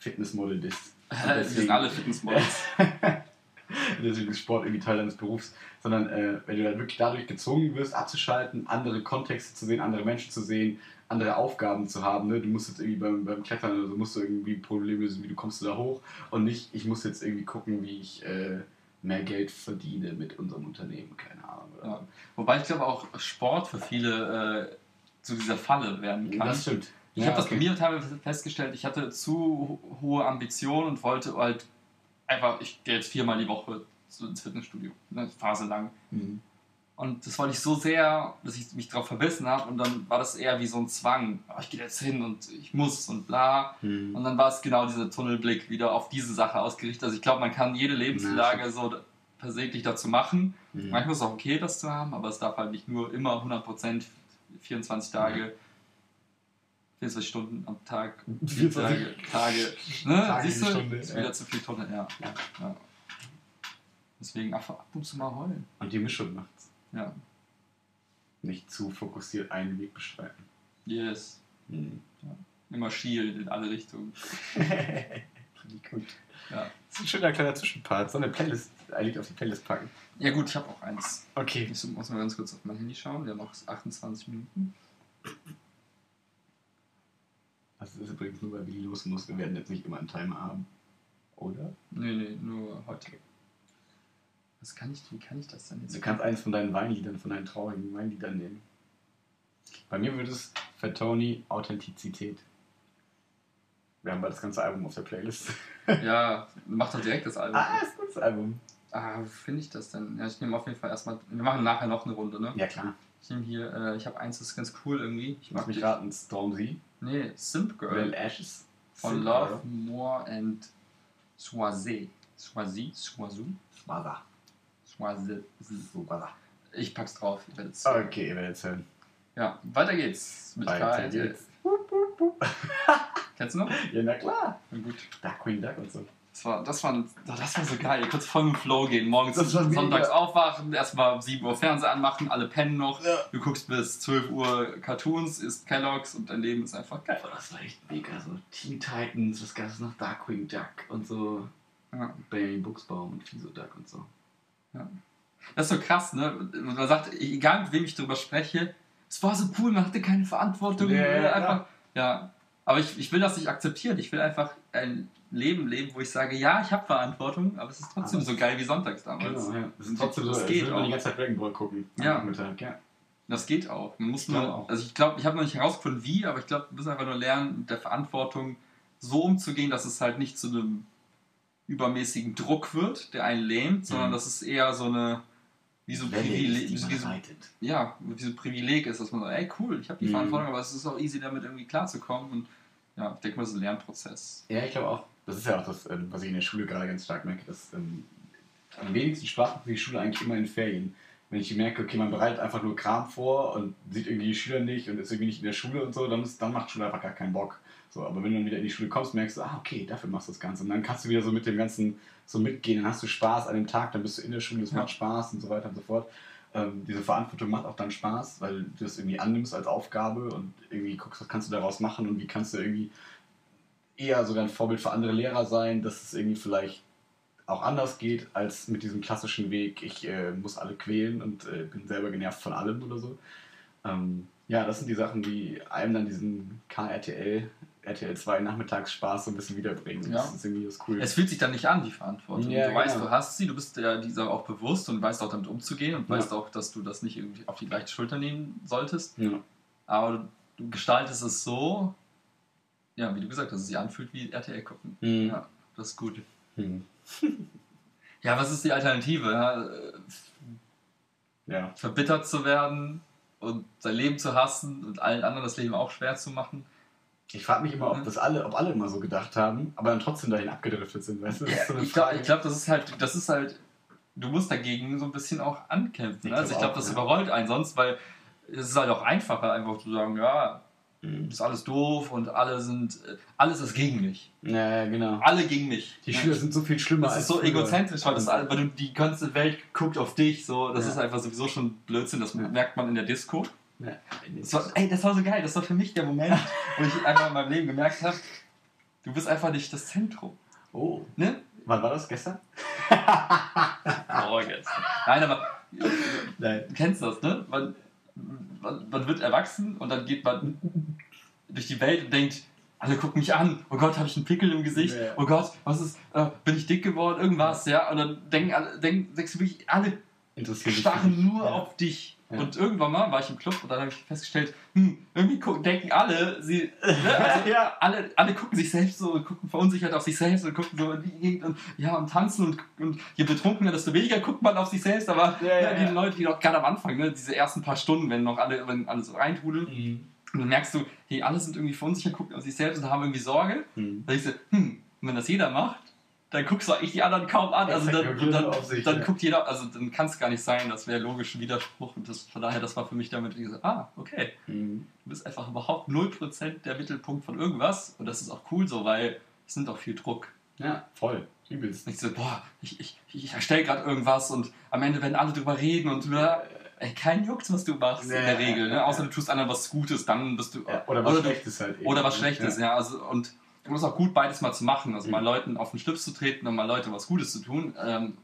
Fitnessmodel bist. Wir sind alle Fitnessmodels. deswegen ist Sport irgendwie Teil deines Berufs, sondern äh, wenn du dann wirklich dadurch gezwungen wirst, abzuschalten, andere Kontexte zu sehen, andere Menschen zu sehen, andere Aufgaben zu haben. Ne? Du musst jetzt irgendwie beim, beim Klettern oder so, musst du irgendwie Probleme lösen, wie du kommst du da hoch und nicht, ich muss jetzt irgendwie gucken, wie ich äh, mehr Geld verdiene mit unserem Unternehmen, keine Ahnung. Ja. Wobei ich glaube auch Sport für viele äh, zu dieser Falle werden kann. Das stimmt. Ich habe das bei mir teilweise festgestellt, ich hatte zu ho- hohe Ambitionen und wollte halt einfach, ich gehe jetzt viermal die Woche ins Fitnessstudio, eine Phase lang. Mhm. Und das wollte ich so sehr, dass ich mich darauf verbissen habe und dann war das eher wie so ein Zwang. Oh, ich gehe jetzt hin und ich muss und bla. Mhm. Und dann war es genau dieser Tunnelblick wieder auf diese Sache ausgerichtet. Also ich glaube, man kann jede Lebenslage so versehentlich dazu machen. Mhm. Manchmal ist es auch okay, das zu haben, aber es darf halt nicht nur immer 100% 24 Tage, 24 Stunden am Tag, 24 Tage, Tage, ne? Tage Siehst du? Stunde, ist ja. wieder zu viel Tunnel, ja. Ja. ja. Deswegen einfach ab und zu mal heulen. Und die Mischung macht's. Ja. Nicht zu fokussiert einen Weg beschreiten. Yes. Mhm. Immer schielen in alle Richtungen. Gut. Ja. Das ist ein schöner kleiner Zwischenpart. So eine Playlist, ein Lied auf die Playlist packen. Ja gut, ich habe auch eins. Okay. Ich muss mal ganz kurz auf mein Handy schauen. Wir haben noch 28 Minuten. Das ist übrigens nur, weil Willi los muss. Wir werden jetzt nicht immer einen Timer haben. Oder? Nee, nee, nur heute. Was kann ich, wie kann ich das denn jetzt? Du kannst eins von deinen Weinliedern, von deinen traurigen Weinliedern nehmen. Bei mir würde es für Tony Authentizität. Wir haben bald das ganze Album auf der Playlist. Ja, mach doch direkt das Album. ah, ist ein gutes Album. Ah, wo finde ich das denn? Ja, ich nehme auf jeden Fall erstmal. Wir machen nachher noch eine Runde, ne? Ja, klar. Ich nehme hier, äh, ich habe eins, das ist ganz cool irgendwie. Ich Lass mich die- raten. Stormzy. Nee, Simp Girl. Ashes. Von Simp Love, Girl. More and Soisé. Soisy? Soisu? Swada. Soisé. Swada. Ich pack's drauf. Ihr werdet's Okay, ihr werdet es hören. Ja, weiter geht's. Mit Weiter geht's. Kennst du noch? Ja, na klar. Na gut. Dark Queen Duck und so. Das war, das war, das war so geil. Ihr könnt voll im Flow gehen. Morgens Das sonntags aufwachen, erstmal um 7 Uhr Fernseher anmachen, alle pennen noch. Ja. Du guckst bis 12 Uhr Cartoons, isst Kelloggs und dein Leben ist einfach geil. Boah, das war echt mega. So Teen Titans, was gab es noch? Darkwing Duck und so. Ja. Benjamin Buchsbaum und Fiso Duck und so. Das ist so krass, ne? Man sagt, egal mit wem ich darüber spreche, es war so cool, man hatte keine Verantwortung. Ja, ja, äh, einfach, ja. Aber ich, ich will das nicht akzeptieren. Ich will einfach ein Leben leben, wo ich sage, ja, ich habe Verantwortung, aber es ist trotzdem Aber so geil wie sonntags damals. Genau, ja. Das ist trotzdem so, als geht auch. die ganze Zeit Dragon Ball gucken. Ja. Nachmittag, ja. Das geht auch. Man muss Ich nur, auch. also ich glaube, ich habe noch nicht herausgefunden, wie, aber ich glaube, wir müssen einfach nur lernen, mit der Verantwortung so umzugehen, dass es halt nicht zu einem übermäßigen Druck wird, der einen lähmt, sondern Mhm. dass es eher so eine, wie so ein Privileg, wie so, ja, wie so ein Privileg ist, dass man sagt, ey cool, ich habe die Mhm. Verantwortung, aber es ist auch easy, damit irgendwie klarzukommen. Und ja, ich denke mal, das ist ein Lernprozess. Ja, ich glaube auch. Das ist ja auch das, ähm, was ich in der Schule gerade ganz stark merke, dass ähm, am wenigsten Spaß macht die Schule eigentlich immer in Ferien. Wenn ich merke, okay, man bereitet einfach nur Kram vor und sieht irgendwie die Schüler nicht und ist irgendwie nicht in der Schule und so, dann, ist, dann macht Schule einfach gar keinen Bock. So, aber wenn du dann wieder in die Schule kommst, merkst du, ah, okay, dafür machst du das Ganze. Und dann kannst du wieder so mit dem Ganzen so mitgehen, dann hast du Spaß an dem Tag, dann bist du in der Schule, es macht Spaß und so weiter und so fort. Ähm, diese Verantwortung macht auch dann Spaß, weil du es irgendwie annimmst als Aufgabe und irgendwie guckst, was kannst du daraus machen und wie kannst du irgendwie eher sogar ein Vorbild für andere Lehrer sein, dass es irgendwie vielleicht auch anders geht als mit diesem klassischen Weg, ich äh, muss alle quälen und äh, bin selber genervt von allem oder so. Ähm, ja, das sind die Sachen, die einem dann diesen KRTL, RTL 2 Nachmittagsspaß so ein bisschen wiederbringen. Ja. Das ist irgendwie das cool. Es fühlt sich dann nicht an, die Verantwortung. Ja, du weißt, genau. du hast sie, du bist ja dieser auch bewusst und weißt auch damit umzugehen und Ja. weißt auch, dass du das nicht irgendwie auf die leichte Schulter nehmen solltest. Aber du gestaltest es so, ja, wie du gesagt hast, dass es sich anfühlt wie RTL gucken. Mhm. Ja, das ist gut. Hm. Ja, was ist die Alternative? Ja. verbittert zu werden und sein Leben zu hassen und allen anderen das Leben auch schwer zu machen. Ich frage mich immer, ob Mhm. das alle, ob alle immer so gedacht haben, aber dann trotzdem dahin abgedriftet sind, weißt du? Ja, so ich glaube, glaub, das ist halt, das ist halt, du musst dagegen so ein bisschen auch ankämpfen. Ich Ne? Also ich glaub glaube, das ja. überrollt einen sonst, weil es ist halt auch einfacher, einfach zu sagen, ja, Mhm. ist alles doof und alle sind, alles ist gegen mich. Ja, genau. Alle gegen mich. Die Ja. Schüler sind so viel schlimmer Das ist so früher. egozentrisch, weil, das, weil du, die ganze Welt guckt auf dich. So, das Ja. ist einfach sowieso schon Blödsinn. Das Ja. merkt man in der Disco. Ja. Das war, ey, das war so geil. Das war für mich der Moment, wo ich einfach in meinem Leben gemerkt habe, du bist einfach nicht das Zentrum. Oh, Ne? wann war das? Gestern? Oh, jetzt. Nein, aber Nein. du kennst das, ne? Man, man, man wird erwachsen und dann geht man durch die Welt und denkt, alle gucken mich an. Oh Gott, habe ich einen Pickel im Gesicht? Ja. Oh Gott, was ist, äh, bin ich dick geworden? Irgendwas, ja? Und dann denken alle, denken, denkst du wirklich, alle starren nur Ja. auf dich. Ja. Und irgendwann mal war ich im Club und dann habe ich festgestellt, hm, irgendwie gucken, denken alle, sie, ne, also Ja. alle, alle gucken sich selbst so und gucken verunsichert auf sich selbst und gucken so in die Gegend und ja, am Tanzen und, und je betrunkener, desto weniger guckt man auf sich selbst, aber Ja, ne, die. Leute, die noch gerade am Anfang, ne, diese ersten paar Stunden, wenn noch alle, wenn alle so reintrudeln, Mhm. und dann merkst du, hey, alle sind irgendwie verunsichert, gucken auf sich selbst und haben irgendwie Sorge. Mhm. Dann denkst du, hm, und wenn das jeder macht, dann guckst du eigentlich die anderen kaum an. Also dann, dann, sich, dann ja. guckt jeder, also dann kann es gar nicht sein, das wäre logisch ein Widerspruch. Und das, von daher, das war für mich damit diese, ah, okay, Mhm. du bist einfach überhaupt 0% der Mittelpunkt von irgendwas. Und das ist auch cool so, weil es nimmt auch viel Druck. Ja, voll. Übelst. Und ich so, boah, ich, ich, ich erstelle gerade irgendwas und am Ende werden alle drüber reden und bla. Ey, kein Jucks, was du machst in Ja, der Regel. Ne? Außer ja. du tust anderen was Gutes, dann bist du. Ja, oder was du- Schlechtes halt eben. oder was Schlechtes, ja. also, und und es ist auch gut, beides mal zu machen. Also Mhm. mal Leuten auf den Schlips zu treten und mal Leute was Gutes zu tun. Ähm,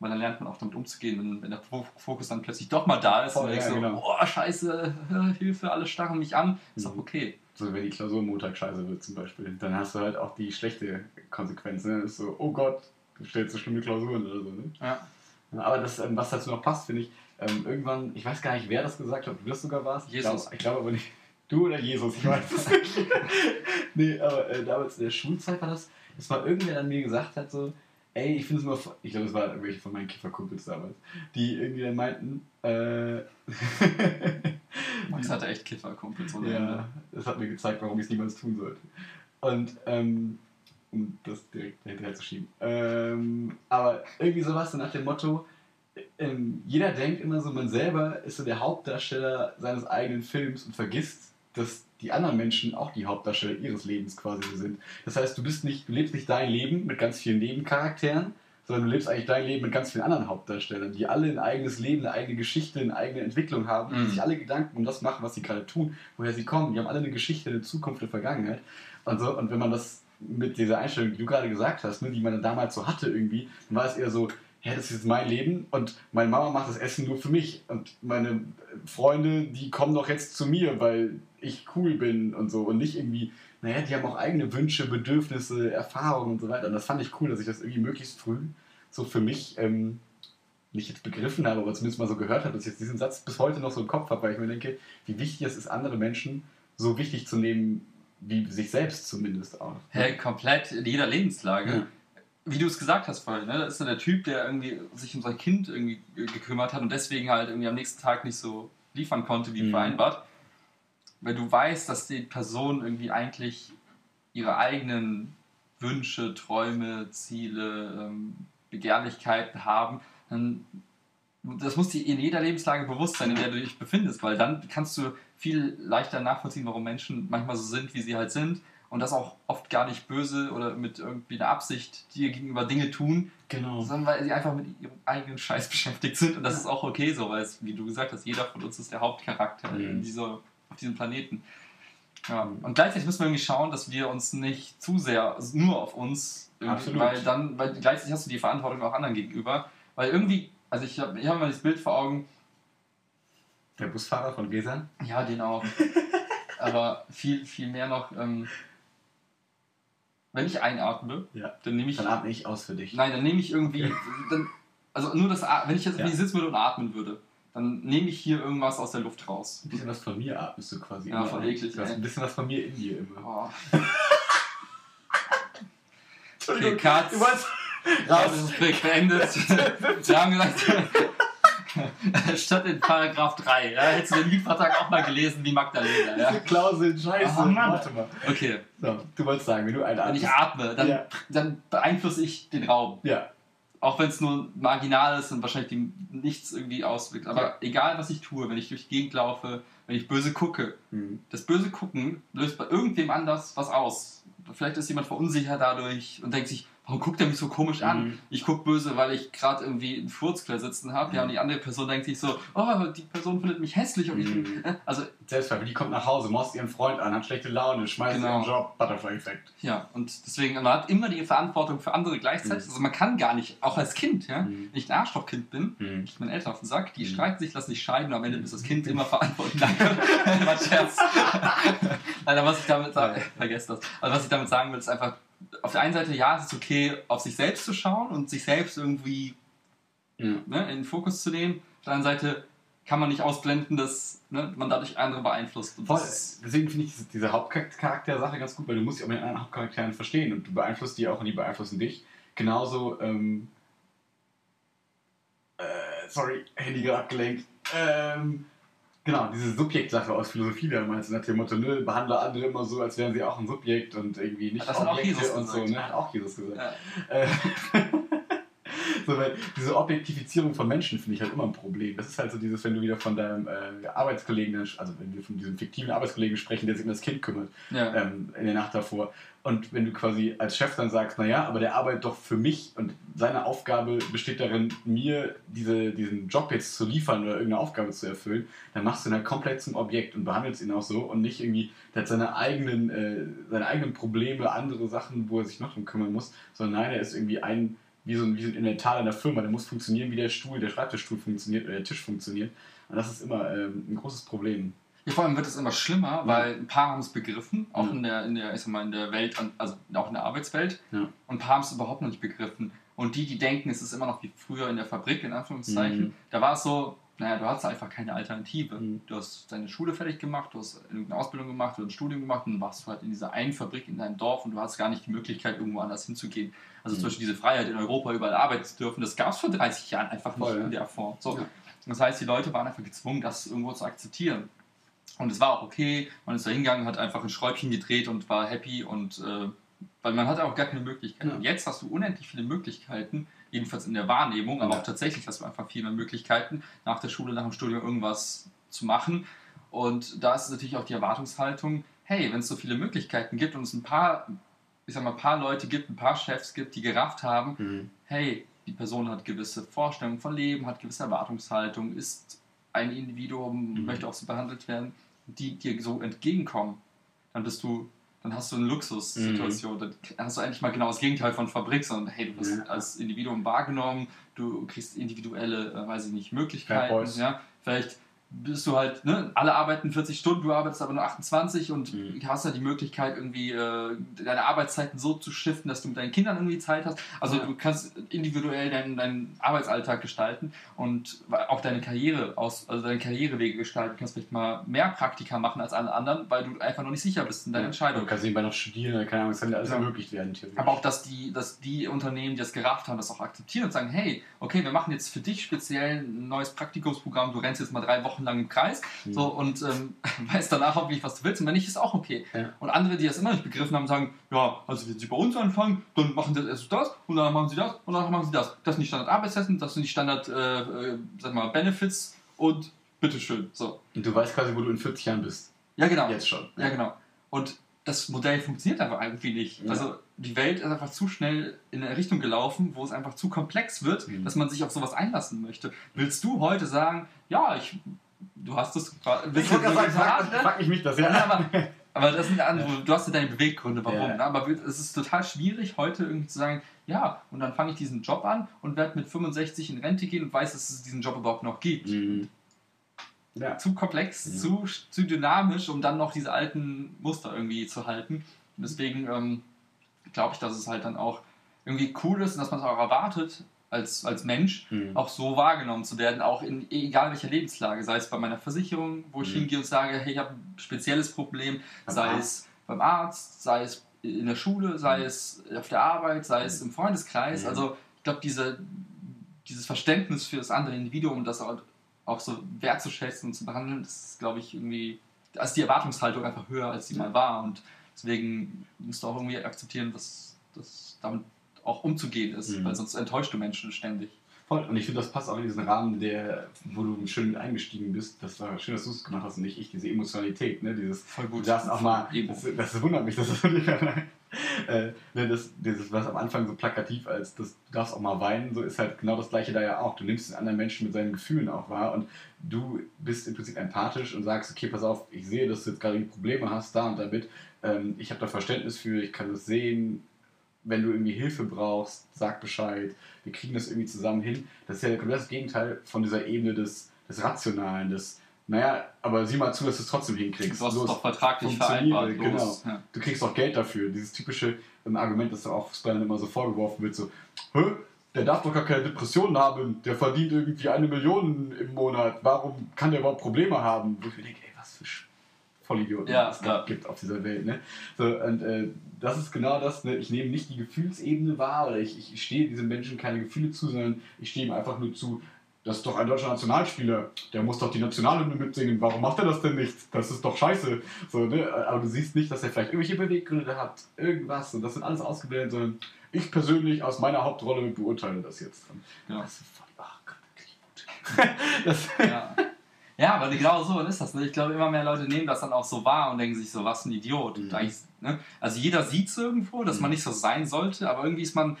weil dann lernt man auch damit umzugehen, wenn, wenn der Fo- Fokus dann plötzlich doch mal da ist Voll, und denkst ja, so, genau. boah, scheiße, Hilfe, alle starren mich an. Ist Mhm. auch okay. So, wenn die Klausur Montag scheiße wird zum Beispiel, dann hast du halt auch die schlechte Konsequenz. Ne? Ist so, oh Gott, du stellst so schlimme Klausuren oder so. Ne? Ja. Aber das, ähm, was dazu noch passt, finde ich, ähm, irgendwann, ich weiß gar nicht, wer das gesagt hat, du das sogar warst. Ich Jesus. glaube ich glaub aber nicht. Du oder Jesus, ich weiß es nicht. nee, aber äh, damals in der Schulzeit war das, dass mal irgendwer an mir gesagt hat, so, ey, ich finde es immer, ich glaube, es waren irgendwelche von meinen Kifferkumpels damals, die irgendwie dann meinten, äh, Max hatte echt Kifferkumpels ohne ja, das hat mir gezeigt, warum ich es niemals tun sollte. Und, ähm, um das direkt hinterher zu schieben. Ähm, aber irgendwie sowas so nach dem Motto, ähm, jeder denkt immer so, man selber ist so der Hauptdarsteller seines eigenen Films und vergisst, dass die anderen Menschen auch die Hauptdarsteller ihres Lebens quasi sind. Das heißt, du bist nicht, du lebst nicht dein Leben mit ganz vielen Nebencharakteren, sondern du lebst eigentlich dein Leben mit ganz vielen anderen Hauptdarstellern, die alle ein eigenes Leben, eine eigene Geschichte, eine eigene Entwicklung haben, die Mhm. sich alle Gedanken um das machen, was sie gerade tun, woher sie kommen. Die haben alle eine Geschichte, eine Zukunft, eine Vergangenheit. Und, so, und wenn man das mit dieser Einstellung, die du gerade gesagt hast, ne, die man damals so hatte irgendwie, dann war es eher so, hä, das ist jetzt mein Leben und meine Mama macht das Essen nur für mich und meine Freunde, die kommen doch jetzt zu mir, weil ich cool bin und so und nicht irgendwie, naja, die haben auch eigene Wünsche, Bedürfnisse, Erfahrungen und so weiter. Und das fand ich cool, dass ich das irgendwie möglichst früh so für mich ähm, nicht jetzt begriffen habe, aber zumindest mal so gehört habe, dass ich jetzt diesen Satz bis heute noch so im Kopf habe, weil ich mir denke, wie wichtig es ist, andere Menschen so wichtig zu nehmen, wie sich selbst zumindest auch. Hey, komplett in jeder Lebenslage. Ja. Wie du es gesagt hast vorhin, ne? das ist so der Typ, der irgendwie sich um sein Kind irgendwie ge- gekümmert hat und deswegen halt irgendwie am nächsten Tag nicht so liefern konnte wie Mhm. vereinbart. Weil du weißt, dass die Person irgendwie eigentlich ihre eigenen Wünsche, Träume, Ziele, ähm, Begehrlichkeiten haben, dann das muss dir in jeder Lebenslage bewusst sein, in der du dich befindest, weil dann kannst du viel leichter nachvollziehen, warum Menschen manchmal so sind, wie sie halt sind und das auch oft gar nicht böse oder mit irgendwie einer Absicht dir gegenüber Dinge tun, Genau. sondern weil sie einfach mit ihrem eigenen Scheiß beschäftigt sind und das ist auch okay so, weil es, wie du gesagt hast, jeder von uns ist der Hauptcharakter Mhm. in dieser, auf diesem Planeten. Ja. Und gleichzeitig müssen wir irgendwie schauen, dass wir uns nicht zu sehr also nur auf uns, weil dann, weil gleichzeitig hast du die Verantwortung auch anderen gegenüber, weil irgendwie, also ich habe ich hab mal das Bild vor Augen, Der Busfahrer von Gesan? ja, den auch, aber viel, viel mehr noch, ähm, wenn ich einatme, Ja. dann nehme ich Dann atme ich aus für dich. Nein, dann nehme ich irgendwie. Dann, also nur das, wenn ich jetzt Ja. irgendwie sitzen würde und atmen würde, dann nehme ich hier irgendwas aus der Luft raus. Ein bisschen was von mir atmest du quasi. Ja, voll ein. eklig, Du hast ey. ein bisschen was von mir in dir immer. Oh. Okay, Cut. Du wolltest Ja, das ist beendet. Sie haben gesagt, statt in Paragraph 3, ja, hättest du den Mietvertrag auch mal gelesen wie Magdalena. Ja? Diese Klauseln, scheiße. Oh, Mann. Warte mal. Okay, So, du wolltest sagen, wenn du einen wenn ich atme, dann, Ja. dann beeinflusse ich den Raum. Ja. Auch wenn es nur marginal ist und wahrscheinlich die nichts irgendwie auswirkt. Aber Ja. egal, was ich tue, wenn ich durch die Gegend laufe, wenn ich böse gucke, Mhm. das böse Gucken löst bei irgendwem anders was aus. Vielleicht ist jemand verunsichert dadurch und denkt sich, warum guckt er mich so komisch an? Mhm. Ich gucke böse, weil ich gerade irgendwie einen Furzquer sitzen habe. Ja, und die andere Person denkt sich so, oh, die Person findet mich hässlich. Und ich Mhm. bin, also, Selbstverständlich, die kommt nach Hause, morst ihren Freund an, hat schlechte Laune, schmeißt Genau. ihren Job, Butterfly-Effekt. ja, und deswegen, man hat immer die Verantwortung für andere gleichzeitig. Mhm. Also man kann gar nicht, auch als Kind, ja, Mhm. wenn ich ein Arschlochkind bin, Mhm. ich meinen Eltern auf den Sack, die Mhm. streiten sich, lassen sich scheiden und am Ende ist das Kind immer verantwortlich. Danke. War Scherz. Nein, was ich damit sagen, Ja. vergesst das. Also was ich damit sagen will, ist einfach, auf der einen Seite, ja, es ist okay, auf sich selbst zu schauen und sich selbst irgendwie Ja. ne, in den Fokus zu nehmen. Auf der anderen Seite kann man nicht ausblenden, dass ne, man dadurch andere beeinflusst. Voll. Deswegen finde ich diese, Hauptcharakter-Sache ganz gut, weil du musst dich auch mit den anderen Hauptcharakteren verstehen und du beeinflusst die auch und die beeinflussen dich. Genauso, ähm, äh, sorry, Handy gerade abgelenkt. Ähm, genau, diese Subjektsache aus Philosophie damals, nach dem Motto, ne, behandle andere immer so, als wären sie auch ein Subjekt und irgendwie nicht Das hat auch Objekte Jesus und so, gesagt. ne? Hat auch Jesus gesagt. ja, Äh, so, weil diese Objektifizierung von Menschen finde ich halt immer ein Problem. Das ist halt so dieses, wenn du wieder von deinem äh, Arbeitskollegen, also wenn wir von diesem fiktiven Arbeitskollegen sprechen, der sich um das Kind kümmert, ja. ähm, in der Nacht davor. Und wenn du quasi als Chef dann sagst, naja, aber der arbeitet doch für mich und seine Aufgabe besteht darin, mir diese, diesen Job jetzt zu liefern oder irgendeine Aufgabe zu erfüllen, dann machst du ihn halt komplett zum Objekt und behandelst ihn auch so und nicht irgendwie, der hat seine eigenen, äh, seine eigenen Probleme, andere Sachen, wo er sich noch drum kümmern muss, sondern nein, er ist irgendwie ein, wie so ein, wie so ein Inventar in der Firma, der muss funktionieren, wie der Stuhl, der Schreibtischstuhl funktioniert oder der Tisch funktioniert. Und das ist immer ähm, ein großes Problem. Ja, vor allem wird es immer schlimmer, weil ein paar haben es begriffen, auch Ja. in der, in der, ich sag mal, in der Welt, also auch in der Arbeitswelt. Ja. Und ein paar haben es überhaupt noch nicht begriffen. Und die, die denken, es ist immer noch wie früher in der Fabrik, in Anführungszeichen, Mhm. da war es so, naja, du hast einfach keine Alternative. Mhm. Du hast deine Schule fertig gemacht, du hast irgendeine Ausbildung gemacht, du hast ein Studium gemacht und dann warst du halt in dieser einen Fabrik in deinem Dorf und du hast gar nicht die Möglichkeit, irgendwo anders hinzugehen. Also Mhm. zum Beispiel diese Freiheit in Europa überall arbeiten zu dürfen, das gab es vor 30 Jahren einfach nicht Voll, in der Form. So. Ja. Das heißt, die Leute waren einfach gezwungen, das irgendwo zu akzeptieren. Und es war auch okay, man ist da hingegangen, hat einfach ein Schräubchen gedreht und war happy und äh, weil man hatte auch gar keine Möglichkeiten. Ja. Und jetzt hast du unendlich viele Möglichkeiten, jedenfalls in der Wahrnehmung, aber Ja. auch tatsächlich hast du einfach viel mehr Möglichkeiten, nach der Schule, nach dem Studium irgendwas zu machen. Und da ist natürlich auch die Erwartungshaltung, hey, wenn es so viele Möglichkeiten gibt und es ein paar, ich sag mal, ein paar Leute gibt, ein paar Chefs gibt, die gerafft haben, hey, die Person hat gewisse Vorstellungen von Leben, hat gewisse Erwartungshaltung, ist ein Individuum, Mhm. möchte auch so behandelt werden, die dir so entgegenkommen, dann bist du, dann hast du eine Luxussituation. Dann hast du eigentlich mal genau das Gegenteil von Fabrik, sondern hey, du wirst Ja. als Individuum wahrgenommen, du kriegst individuelle, äh, weiß ich nicht, Möglichkeiten. Ja, vielleicht bist du halt, ne, alle arbeiten 40 Stunden, du arbeitest aber nur 28 und Mhm. hast halt die Möglichkeit, irgendwie äh, deine Arbeitszeiten so zu shiften, dass du mit deinen Kindern irgendwie Zeit hast. Also Ja. du kannst individuell deinen, deinen Arbeitsalltag gestalten und auch deine Karriere aus, also deine Karrierewege gestalten. Du kannst vielleicht mal mehr Praktika machen als alle anderen, weil du einfach noch nicht sicher bist in deiner Entscheidung. Du kannst nebenbei noch studieren, keine Ahnung, es kann ja alles Ja. ermöglicht werden. Aber auch, dass die, dass die Unternehmen, die das gerafft haben, das auch akzeptieren und sagen, hey, okay, wir machen jetzt für dich speziell ein neues Praktikumsprogramm, du rennst jetzt mal drei Wochen lang im Kreis Mhm. so, und ähm, weißt danach hoffentlich, was du willst und wenn nicht, ist auch okay. Ja. Und andere, die das immer nicht begriffen haben, sagen, ja, also wenn sie bei uns anfangen, dann machen sie erst das und dann machen sie das und dann machen sie das. Das sind die Standard-Arbeitszeiten, das sind die Standard, äh, äh, sag mal, Benefits und bitteschön. So. Und du weißt quasi, wo du in 40 Jahren bist. Ja, genau. Jetzt schon. Ja, genau. Und das Modell funktioniert aber irgendwie nicht. Ja. Also die Welt ist einfach zu schnell in eine Richtung gelaufen, wo es einfach zu komplex wird, Mhm. dass man sich auf sowas einlassen möchte. Willst du heute sagen, ja, ich, du hast es gerade ein bisschen so gesagt, ne? frag ich mich das, Ja, ja. aber, aber das sind andere, du hast ja deine Beweggründe, warum. Ja. Ne? Aber es ist total schwierig, heute irgendwie zu sagen, ja, und dann fange ich diesen Job an und werde mit 65 in Rente gehen und weiß, dass es diesen Job überhaupt noch gibt. Mhm. Ja. Zu komplex, Ja. zu, zu dynamisch, um dann noch diese alten Muster irgendwie zu halten. Und deswegen ähm, glaube ich, dass es halt dann auch irgendwie cool ist und dass man es auch erwartet, als, als Mensch Mhm. auch so wahrgenommen zu werden, auch in egal welcher Lebenslage, sei es bei meiner Versicherung, wo ich Mhm. hingehe und sage, hey, ich habe ein spezielles Problem, Beim sei Arzt. es beim Arzt, sei es in der Schule, sei es auf der Arbeit, sei es im Freundeskreis. Mhm. Also ich glaube, diese, dieses Verständnis für das andere Individuum und das auch, auch so wertzuschätzen und zu behandeln, das ist, glaube ich, irgendwie, da ist die Erwartungshaltung einfach höher, als sie mal war. Und deswegen musst du auch irgendwie akzeptieren, dass das damit auch umzugehen ist, Mhm. weil sonst enttäuscht du Menschen ständig. Voll. Und ich finde, das passt auch in diesen Rahmen, der, wo du schön mit eingestiegen bist. Das war schön, dass du es gemacht hast und nicht ich, diese Emotionalität, ne? Dieses, Voll Du darfst auch mal, das, das wundert mich, dass das nicht äh, ne, das, dieses, was am Anfang so plakativ als das, du darfst auch mal weinen, so ist halt genau das gleiche da ja auch. Du nimmst den anderen Menschen mit seinen Gefühlen auch wahr und du bist im Prinzip empathisch und sagst, okay, pass auf, ich sehe, dass du jetzt gerade Probleme hast da und damit. Ähm, ich habe da Verständnis für, ich kann das sehen. Wenn du irgendwie Hilfe brauchst, sag Bescheid. Wir kriegen das irgendwie zusammen hin. Das ist ja komplett das Gegenteil von dieser Ebene des, des Rationalen, des naja, aber sieh mal zu, dass du es trotzdem hinkriegst. Du hast Los, doch vertraglich vereinbart. genau. Los. Ja. du kriegst auch Geld dafür. Dieses typische ähm, Argument, das auch Fußballern immer so vorgeworfen wird, so, Hä? der darf doch gar keine Depressionen haben, der verdient irgendwie eine Million im Monat, warum kann der überhaupt Probleme haben? Wo ich mir denke, ey, Vollidioten Ja, es ja. gibt auf dieser Welt. Ne? So, und äh, das ist genau das, ne? ich nehme nicht die Gefühlsebene wahr oder ich, ich, ich stehe diesem Menschen keine Gefühle zu, sondern ich stehe ihm einfach nur zu, das ist doch ein deutscher Nationalspieler, der muss doch die Nationalhymne mitsingen, warum macht er das denn nicht? Das ist doch scheiße. So, ne? Aber du siehst nicht, dass er vielleicht irgendwelche Beweggründe hat, irgendwas, und das sind alles ausgeblendet, sondern ich persönlich aus meiner Hauptrolle beurteile das jetzt. Genau. Das ist voll, ach Gott, wirklich gut. das, Ja. Ja, aber genau so ist das. Ne? Ich glaube, immer mehr Leute nehmen das dann auch so wahr und denken sich so, was ein Idiot. Mhm. ne? Also jeder sieht es irgendwo, dass man Mhm. nicht so sein sollte, aber irgendwie ist man.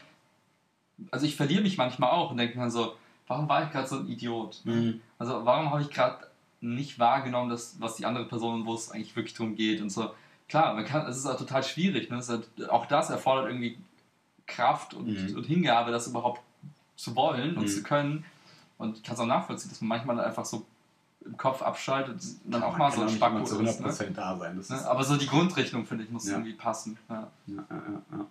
Also ich verliere mich manchmal auch und denke mir so, warum war ich gerade so ein Idiot? Mhm. Also warum habe ich gerade nicht wahrgenommen, dass, was die andere Person, wo es eigentlich wirklich darum geht und so. Klar, man kann, es ist auch total schwierig. Ne? Ist halt, auch das erfordert irgendwie Kraft und, Mhm. und Hingabe, das überhaupt zu wollen und Mhm. zu können. Und ich kann es auch nachvollziehen, dass man manchmal einfach so im Kopf abschaltet und dann auch mal so ein Spacko zu ist. 100% Ne? da sein. Das ist, Ne? Aber so die Grundrichtung, finde ich, muss Ja. irgendwie passen. Ja. ja, ja, ja.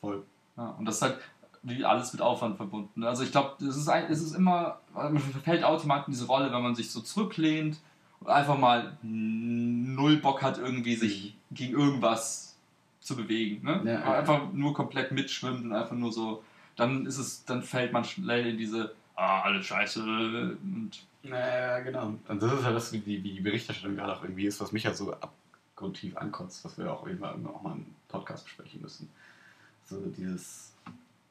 Voll. Ja, und das ist halt wie alles mit Aufwand verbunden. Also ich glaube, es ist, ein, es ist immer, man verfällt automatisch in diese Rolle, wenn man sich so zurücklehnt und einfach mal null Bock hat, irgendwie sich gegen irgendwas zu bewegen. Ne? Mhm. Ja. einfach nur komplett mitschwimmt und einfach nur so, dann ist es, dann fällt man schnell in diese, ah, alles scheiße und Naja, genau. Und das ist halt das, wie die, wie die Berichterstattung gerade auch irgendwie ist, was mich halt so abgrundtief ankotzt, was wir auch irgendwann auch mal im Podcast besprechen müssen. So dieses,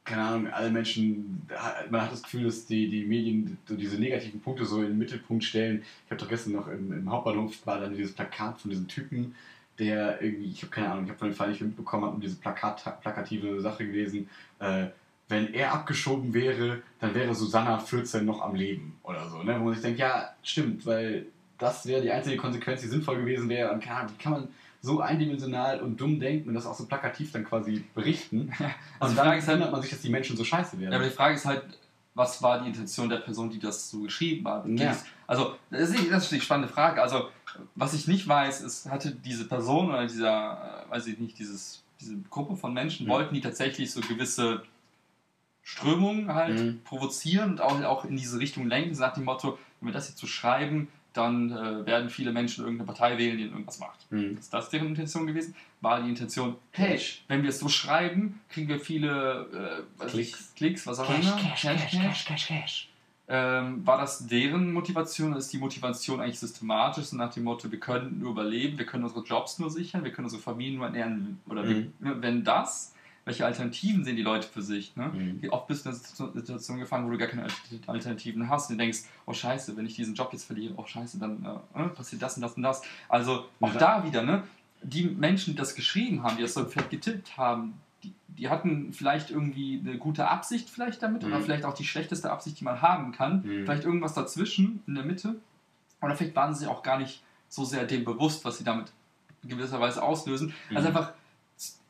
keine Ahnung, alle Menschen, man hat das Gefühl, dass die, die Medien so diese negativen Punkte so in den Mittelpunkt stellen. Ich habe doch gestern noch im, im Hauptbahnhof war dann dieses Plakat von diesem Typen, der irgendwie, ich habe keine Ahnung, ich habe von dem Fall nicht mitbekommen, habe nur diese Plakat, plakative Sache gelesen, äh, wenn er abgeschoben wäre, dann wäre Susanna 14 noch am Leben oder so. Ne? Wo man sich denkt, ja, stimmt, weil das wäre die einzige Konsequenz, die sinnvoll gewesen wäre. Und wie kann man so eindimensional und dumm denken und das auch so plakativ dann quasi berichten? Also und die dann ist halt- wundert man sich, dass die Menschen so scheiße werden. Ja, aber die Frage ist halt, was war die Intention der Person, die das so geschrieben hat? Ja. Also, das ist, die- das ist die spannende Frage. Also, was ich nicht weiß, ist, hatte diese Person oder dieser, äh, weiß ich nicht, dieses, diese Gruppe von Menschen, Mhm. wollten die tatsächlich so gewisse Strömungen halt Mhm. provozieren und auch, auch in diese Richtung lenken, nach dem Motto, wenn wir das jetzt so schreiben, dann äh, werden viele Menschen irgendeine Partei wählen, die irgendwas macht. Mhm. Ist das deren Intention gewesen? War die Intention, hey, wenn wir es so schreiben, kriegen wir viele äh, Klicks. Klicks, was auch immer. Cash, Cash. Ähm, war das deren Motivation? Ist die Motivation eigentlich systematisch, so nach dem Motto, wir können nur überleben, wir können unsere Jobs nur sichern, wir können unsere Familien nur ernähren? Oder Mhm. wir, wenn das, welche Alternativen sehen die Leute für sich? Ne? Mhm. Wie oft bist du in einer Situ- Situation gefangen, wo du gar keine Alter- Alternativen hast und du denkst, oh scheiße, wenn ich diesen Job jetzt verliere, oh scheiße, dann äh, äh, passiert das und das und das. Also auch Ja. da wieder, ne? die Menschen, die das geschrieben haben, die das so vielleicht getippt haben, die, die hatten vielleicht irgendwie eine gute Absicht vielleicht damit oder Mhm. vielleicht auch die schlechteste Absicht, die man haben kann. Mhm. Vielleicht irgendwas dazwischen, in der Mitte. Oder vielleicht waren sie sich auch gar nicht so sehr dem bewusst, was sie damit in gewisser Weise auslösen. Also Mhm. einfach,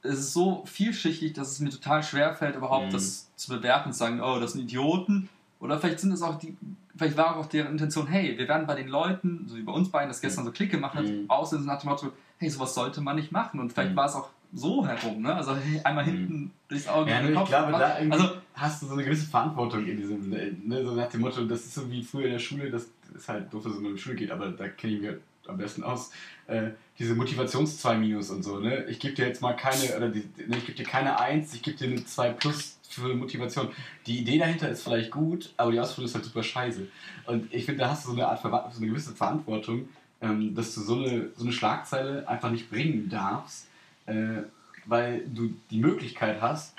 es ist so vielschichtig, dass es mir total schwer fällt, überhaupt Mhm. das zu bewerten und zu sagen, oh, das sind Idioten. Oder vielleicht sind es auch die, vielleicht war auch deren Intention, hey, wir werden bei den Leuten, so wie bei uns beiden, das gestern so Klick gemacht hat, Mhm. auslösen nach dem Motto, hey, sowas sollte man nicht machen. Und vielleicht Mhm. war es auch so herum, ne? Also hey, einmal hinten durchs Auge. Ja, den ich glaube, da also, hast du so eine gewisse Verantwortung in diesem, ne, so nach dem Motto, das ist so wie früher in der Schule, das ist halt doof, dass es nur in die Schule geht, aber da kenne ich mich halt am besten aus, äh, diese Motivations 2 Minus und so, ne? Ich gebe dir jetzt mal keine, oder die, ne, ich gebe dir keine 1, ich gebe dir eine 2 Plus für Motivation. Die Idee dahinter ist vielleicht gut, aber die Ausführung ist halt super scheiße. Und ich finde, da hast du so eine Art, Verwa- so eine gewisse Verantwortung, ähm, dass du so eine, so eine Schlagzeile einfach nicht bringen darfst, äh, weil du die Möglichkeit hast,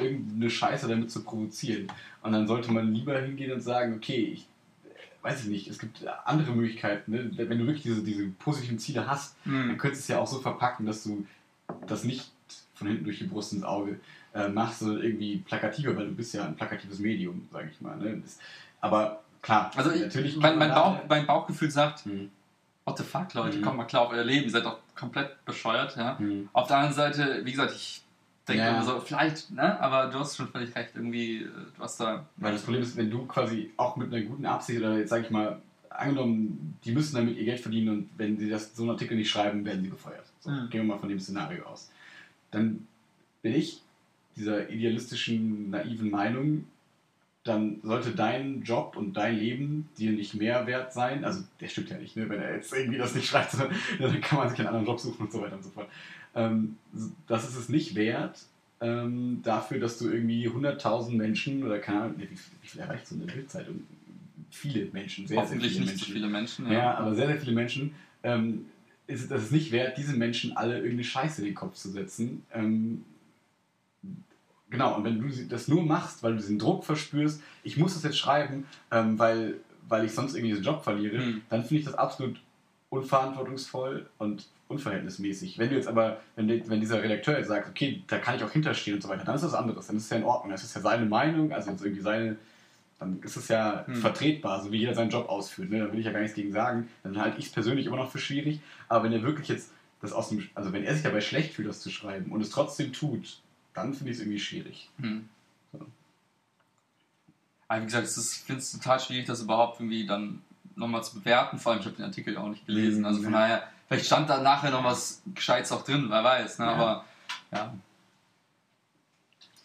irgendeine Scheiße damit zu provozieren. Und dann sollte man lieber hingehen und sagen, okay, ich weiß ich nicht, es gibt andere Möglichkeiten. Ne? Wenn du wirklich diese, diese positiven Ziele hast, dann hm. könntest du es ja auch so verpacken, dass du das nicht von hinten durch die Brust ins Auge äh, machst, sondern irgendwie plakativer, weil du bist ja ein plakatives Medium, sage ich mal. Ne? Das, aber klar, also ich, natürlich mein, mein, Bauch, da- mein Bauchgefühl sagt, Hm, what the fuck, Leute, Mhm. kommt mal klar auf euer Leben, ihr seid doch komplett bescheuert, ja. hm. Auf der anderen Seite, wie gesagt, ich denke Ja. so, vielleicht, ne, aber du hast schon völlig recht, irgendwie, äh, du hast da. Weil das Problem ist, wenn du quasi auch mit einer guten Absicht oder jetzt sage ich mal, angenommen, die müssen damit ihr Geld verdienen und wenn sie das so einen Artikel nicht schreiben, werden sie gefeuert. So, Mhm. Gehen wir mal von dem Szenario aus. Dann bin ich dieser idealistischen, naiven Meinung, dann sollte dein Job und dein Leben dir nicht mehr wert sein. Also, der stimmt ja nicht, ne? wenn er jetzt irgendwie das nicht schreibt, sondern dann kann man sich einen anderen Job suchen und so weiter und so fort. Ähm, das ist es nicht wert, ähm, dafür, dass du irgendwie 100.000 Menschen oder keine Ahnung, wie, wie viel erreicht so eine Bildzeitung? Viele Menschen, sehr, hoffentlich sehr viele nicht Menschen. so viele Menschen. Ja, aber sehr, sehr viele Menschen. Ähm, ist das ist nicht wert, diesen Menschen alle irgendeine Scheiße in den Kopf zu setzen. Ähm, genau, und wenn du das nur machst, weil du diesen Druck verspürst, ich muss das jetzt schreiben, ähm, weil, weil ich sonst irgendwie diesen Job verliere, Hm. dann finde ich das absolut unverantwortungsvoll und unverhältnismäßig. Wenn du jetzt aber, wenn, wenn dieser Redakteur jetzt sagt, okay, da kann ich auch hinterstehen und so weiter, dann ist das anderes, dann ist es ja in Ordnung, das ist ja seine Meinung, also jetzt irgendwie seine, dann ist es ja Hm. vertretbar, so wie jeder seinen Job ausführt. Ne? Da will ich ja gar nichts gegen sagen. Dann halte ich es persönlich immer noch für schwierig. Aber wenn er wirklich jetzt das aus dem, also wenn er sich dabei schlecht fühlt, das zu schreiben und es trotzdem tut, dann finde ich es irgendwie schwierig. Hm. So. Aber wie gesagt, ich finde es total schwierig, das überhaupt irgendwie dann nochmal zu bewerten. Vor allem, ich habe den Artikel auch nicht gelesen. Mhm, Also von ja. daher, vielleicht stand da nachher noch was Gescheites auch drin, wer weiß. Ne? Ja. Aber ja.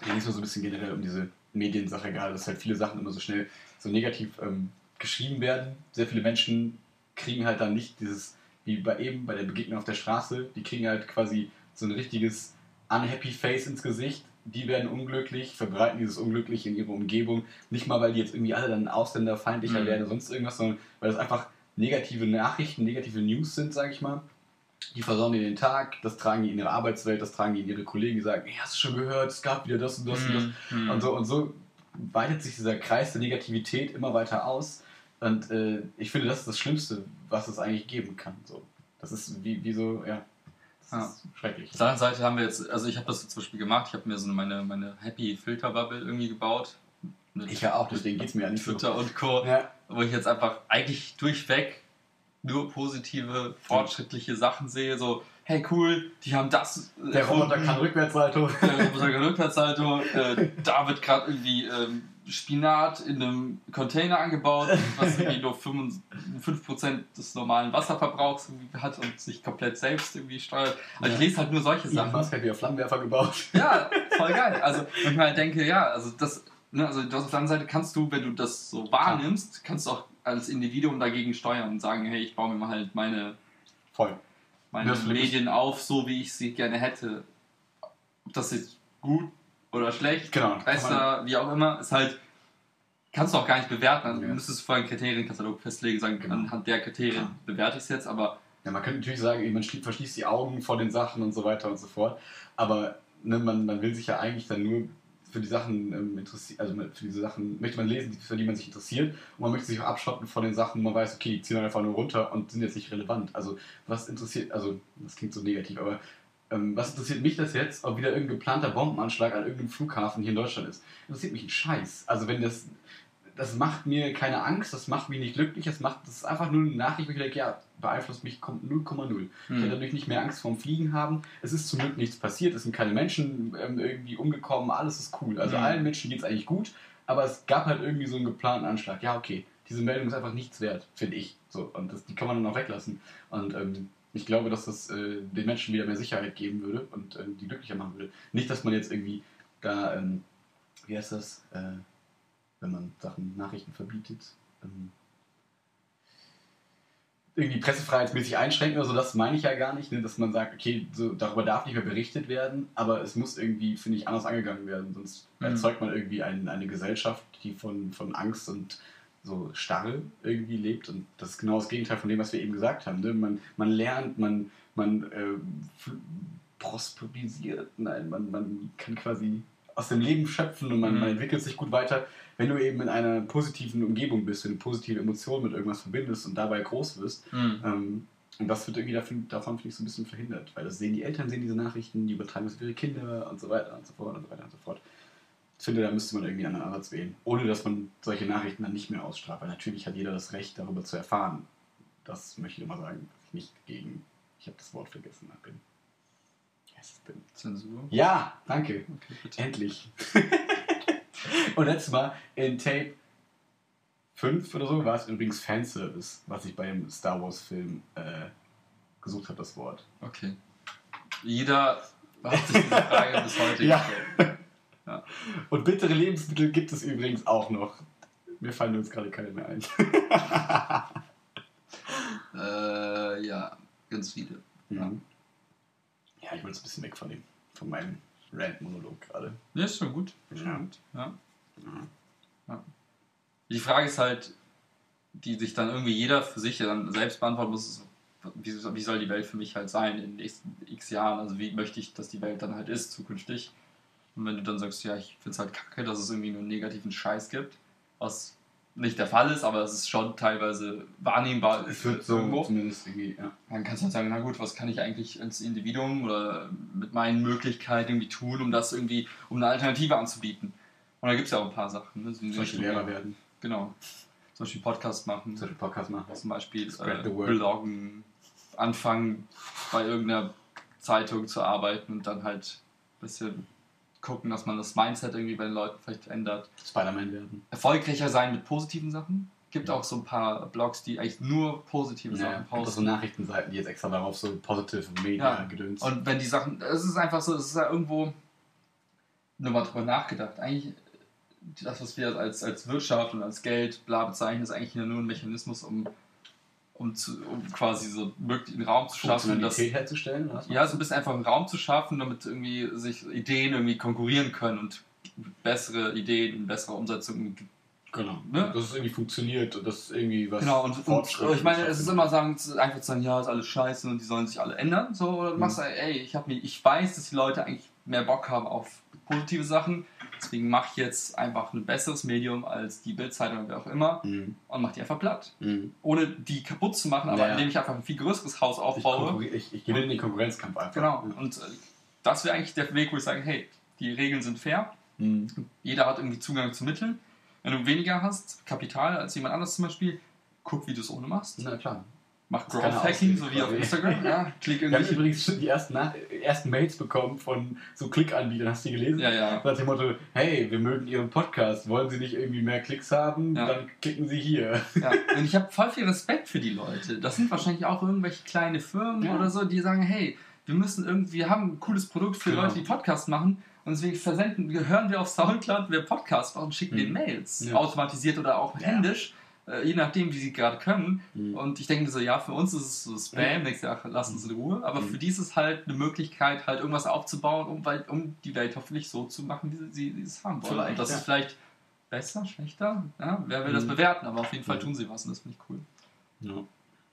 Mir ging es so ein bisschen generell um diese Mediensache gerade, dass halt viele Sachen immer so schnell so negativ ähm, geschrieben werden. Sehr viele Menschen kriegen halt dann nicht dieses, wie bei eben bei der Begegnung auf der Straße, die kriegen halt quasi so ein richtiges unhappy Face ins Gesicht. Die werden unglücklich, verbreiten dieses Unglücklich in ihre Umgebung. Nicht mal, weil die jetzt irgendwie alle dann ausländerfeindlicher Mhm. werden oder sonst irgendwas, sondern weil das einfach negative Nachrichten, negative News sind, sage ich mal. Die versauen dir den Tag, das tragen die in ihre Arbeitswelt, das tragen die in ihre Kollegen, die sagen, hey, hast du schon gehört, es gab wieder das und das und das. Hm. Und so, und so weitet sich dieser Kreis der Negativität immer weiter aus. Und äh, ich finde, das ist das Schlimmste, was es eigentlich geben kann. So. Das ist wie, wie so, ja, das Ja. ist schrecklich. Auf der anderen Seite haben wir jetzt, also ich habe das zum Beispiel gemacht, ich habe mir so meine, meine Happy Filter Bubble irgendwie gebaut. Ich ja auch, deswegen geht es mir ja nicht so. Twitter und Co. Ja, wo ich jetzt einfach eigentlich durchweg nur positive, fortschrittliche Sachen sehe. So, hey cool, die haben das. der Roboter kann Rückwärtssalto. Der Roboter kann Rückwärtssalto. Äh, da wird gerade irgendwie ähm, Spinat in einem Container angebaut, was irgendwie nur 5%, 5% des normalen Wasserverbrauchs hat und sich komplett selbst irgendwie steuert. Also ich Ja. lese halt nur solche Elon Sachen. Musk hat wieder Flammenwerfer gebaut. Ja, voll geil. Also, wenn ich mal denke, ja, also das, ne, also du hast auf der anderen Seite kannst du, wenn du das so wahrnimmst, kannst du auch als Individuum dagegen steuern und sagen, hey, ich baue mir mal halt meine, Voll. meine Das Medien auf, so wie ich sie gerne hätte. Ob das jetzt gut oder schlecht, Genau. besser, wie auch immer, ist halt, kannst du auch gar nicht bewerten. Also, Ja. Du müsstest vorher einen Kriterienkatalog festlegen, sagen, Genau. anhand der Kriterien Ja. bewerte ich es jetzt, aber Ja, man könnte natürlich sagen, man schlie- verschließt die Augen vor den Sachen und so weiter und so fort. Aber ne, man, man will sich ja eigentlich dann nur für die Sachen ähm, interessiert, also für diese Sachen möchte man lesen, für die man sich interessiert und man möchte sich auch abschotten von den Sachen, wo man weiß, okay, die ziehen einfach nur runter und sind jetzt nicht relevant. Also was interessiert, also das klingt so negativ, aber ähm, was interessiert mich das jetzt, ob wieder irgendein geplanter Bombenanschlag an irgendeinem Flughafen hier in Deutschland ist? Interessiert mich ein Scheiß. Also wenn das, das macht mir keine Angst, das macht mich nicht glücklich, das macht, das ist einfach nur eine Nachricht, wo ich denke, ja, beeinflusst mich 0,0. Ich Hm. werde dadurch nicht mehr Angst vorm Fliegen haben. Es ist zum Glück nichts passiert, es sind keine Menschen ähm, irgendwie umgekommen, alles ist cool. Also Mhm. allen Menschen geht es eigentlich gut, aber es gab halt irgendwie so einen geplanten Anschlag. Ja, okay, diese Meldung ist einfach nichts wert, finde ich. So, und das, die kann man dann auch weglassen. Und ähm, ich glaube, dass das äh, den Menschen wieder mehr Sicherheit geben würde und ähm, die glücklicher machen würde. Nicht, dass man jetzt irgendwie da, ähm, wie heißt das, äh, wenn man Sachen, Nachrichten verbietet, ähm, irgendwie pressefreiheitsmäßig einschränken oder so, das meine ich ja gar nicht, ne? dass man sagt, okay, so, darüber darf nicht mehr berichtet werden, aber es muss irgendwie, finde ich, anders angegangen werden, sonst Mhm. erzeugt man irgendwie ein, eine Gesellschaft, die von, von Angst und so Starre irgendwie lebt und das ist genau das Gegenteil von dem, was wir eben gesagt haben. Ne? Man, man lernt, man, man äh, prosperisiert, nein, man, man kann quasi aus dem Leben schöpfen und man, Mhm. man entwickelt sich gut weiter, wenn du eben in einer positiven Umgebung bist, wenn du positive Emotionen mit irgendwas verbindest und dabei groß wirst. Hm. Ähm, und das wird irgendwie davon, davon finde ich so ein bisschen verhindert, weil das sehen die Eltern, sehen diese Nachrichten, die übertragen das auf ihre Kinder und so weiter und so fort und so weiter und so fort. Ich finde, da müsste man irgendwie einen anderen Ansatz wählen, ohne dass man solche Nachrichten dann nicht mehr ausstrahlt, weil natürlich hat jeder das Recht, darüber zu erfahren. Das möchte ich immer sagen, dass ich nicht gegen, ich habe das Wort vergessen, bin. Yes, bin. Zensur. Ja, danke. Okay. Endlich. und letztes Mal in Tape 5 oder so war es übrigens Fanservice, was ich beim Star Wars Film äh, gesucht habe, das Wort. Okay. Jeder hat sich diese Frage bis heute Ja. gestellt. Und bittere Lebensmittel gibt es übrigens auch noch. Mir fallen uns gerade keine mehr ein. Äh, ja, ganz viele. ja. ja, ich will jetzt ein bisschen weg von dem, von meinem Rant-Monolog gerade. Ja, ist schon gut. Schon Ja. gut. Ja. Ja. Die Frage ist halt, die sich dann irgendwie jeder für sich dann selbst beantworten muss, ist, wie, wie soll die Welt für mich halt sein in den nächsten x Jahren? Also wie möchte ich, dass die Welt dann halt ist zukünftig? Und wenn du dann sagst, ja, ich finde es halt kacke, dass es irgendwie nur negativen Scheiß gibt, was nicht der Fall ist, aber es ist schon teilweise wahrnehmbar Es wird so irgendwo. zumindest irgendwie, ja. Dann kannst du halt sagen, na gut, was kann ich eigentlich als Individuum oder mit meinen Möglichkeiten irgendwie tun, um das irgendwie, um eine Alternative anzubieten. Und da gibt es ja auch ein paar Sachen. Ne? Zum Beispiel Lehrer werden, Genau. Zum Beispiel Podcast machen, zum Beispiel Podcast machen. zum Beispiel äh, bloggen, anfangen bei irgendeiner Zeitung zu arbeiten und dann halt ein bisschen gucken, dass man das Mindset irgendwie bei den Leuten vielleicht ändert. Spider-Man werden. Erfolgreicher sein mit positiven Sachen. Gibt auch so ein paar Blogs, die eigentlich nur positive Ja, Sachen auch so posten. Nachrichtenseiten, die jetzt extra darauf so positive Media Ja. gedöns. Und wenn die Sachen, es ist einfach so, es ist ja irgendwo nur mal drüber nachgedacht. Eigentlich, das, was wir als, als Wirtschaft und als Geld bla bezeichnen, ist eigentlich nur ein Mechanismus, um, um, zu, um quasi so möglich einen Raum zu schaffen, Funktionalität herzustellen, ja, so ein bisschen einfach einen Raum zu schaffen, damit irgendwie sich Ideen irgendwie konkurrieren können und bessere Ideen in besserer Umsetzung Genau. Ne? Dass es irgendwie funktioniert und dass irgendwie was. Genau, und, und ich meine, es ist immer sagen, einfach zu sagen, ja, ist alles scheiße und die sollen sich alle ändern. So, oder du Mhm. machst, ey, ich, hab mir, ich weiß, dass die Leute eigentlich mehr Bock haben auf positive Sachen. Deswegen mache ich jetzt einfach ein besseres Medium als die Bildzeitung oder wer auch immer Mhm. und mache die einfach platt. Mhm. Ohne die kaputt zu machen, aber Ja, ja. indem ich einfach ein viel größeres Haus Ich, aufbaue. konkurri- ich, ich gehe in den Konkurrenzkampf einfach. Genau. Und äh, das wäre eigentlich der Weg, wo ich sage, hey, die Regeln sind fair. Mhm. Jeder hat irgendwie Zugang zu Mitteln. Wenn du weniger hast, Kapital als jemand anderes zum Beispiel, guck, wie du es ohne machst. Na klar. Mach Das ist keine Growth Hacking, so wie auf. Instagram. Ja, klick Wir haben übrigens schon die ersten, ersten Mails bekommen von so Klickanbietern. Hast du die gelesen? Ja, ja. Nach dem Motto: Hey, wir mögen Ihren Podcast. Wollen Sie nicht irgendwie mehr Klicks haben? Ja. Dann klicken Sie hier. ja. Und ich habe voll viel Respekt für die Leute. Das sind wahrscheinlich auch irgendwelche kleine Firmen Ja. oder so, die sagen, hey, wir müssen irgendwie, wir haben ein cooles Produkt für Genau. Leute, die Podcasts machen. Und deswegen versenden, hören wir auf Soundcloud, wer Podcasts machen schicken Mhm. denen Mails. Ja. Automatisiert oder auch händisch. Äh, Je nachdem, wie sie gerade können. Mhm. Und ich denke so, ja, für uns ist es so Spam, denkst du, ach, lass uns in Ruhe. Aber Mhm. für die ist es halt eine Möglichkeit, halt irgendwas aufzubauen, um, um die Welt hoffentlich so zu machen, wie sie, sie es haben wollen. Vielleicht, Und das ja. ist vielleicht besser, schlechter, ja, wer will das Mhm. bewerten, aber auf jeden Fall Mhm. tun sie was und das finde ich cool. Ja.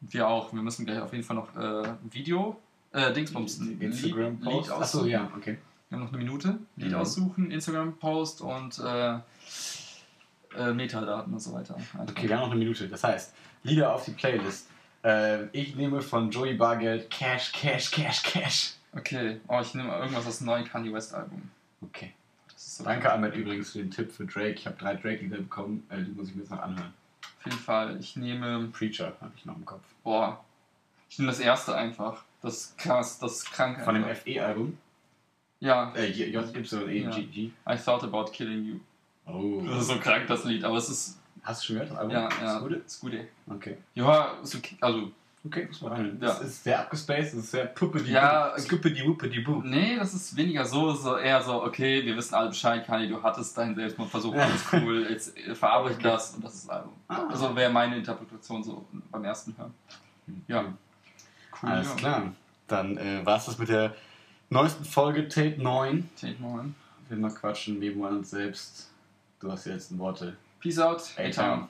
Wir auch, wir müssen gleich auf jeden Fall noch äh, Video, äh, Dingsbums, ein Instagram-Post. Achso, ja, okay. Wir haben noch eine Minute. Lied Mhm. aussuchen, Instagram-Post und äh, äh, Metadaten und so weiter. Also, Okay, wir haben noch eine Minute. Das heißt, Lieder auf die Playlist. Äh, ich nehme von Joey Bargeld Cash, Cash, Cash, Cash. okay. Oh, ich nehme irgendwas aus dem neuen Kanye West Album. Okay. So Danke, Ahmed, übrigens für den Tipp für Drake. Ich habe drei Drake-Lieder bekommen. Äh, die muss ich mir jetzt noch anhören. Auf jeden Fall. Ich nehme, Preacher habe ich noch im Kopf. boah, ich nehme das erste einfach. Das ist krass, das ist krank. Von dem einfach. FE-Album. Ja, Äh, J-Y-E-G. G. I thought about killing you. Oh. Das ist so krank, das Lied, aber es ist, Hast du schon gehört, das Album? ja, Ist ja, gut? ist gut. Okay. Ja, ist okay, also, Okay, muss mal rein. Ja. Das ist sehr abgespaced, das ist sehr puppedi Ja, skippedi wuppedi boo. nee, das ist weniger so, so eher so, okay, wir wissen alle Bescheid, Kanye, du hattest deinen Selbstmordversuch, alles cool, jetzt verarbeite Okay. das und das ist das Album. Ah. Also wäre meine Interpretation so beim ersten Hören. Ja, cool. Alles ja. klar. Dann äh, war es das mit der neuesten Folge, Tape 9. Take more. Wir noch quatschen, an uns selbst. Du hast die letzten Worte. Peace out. A-Town.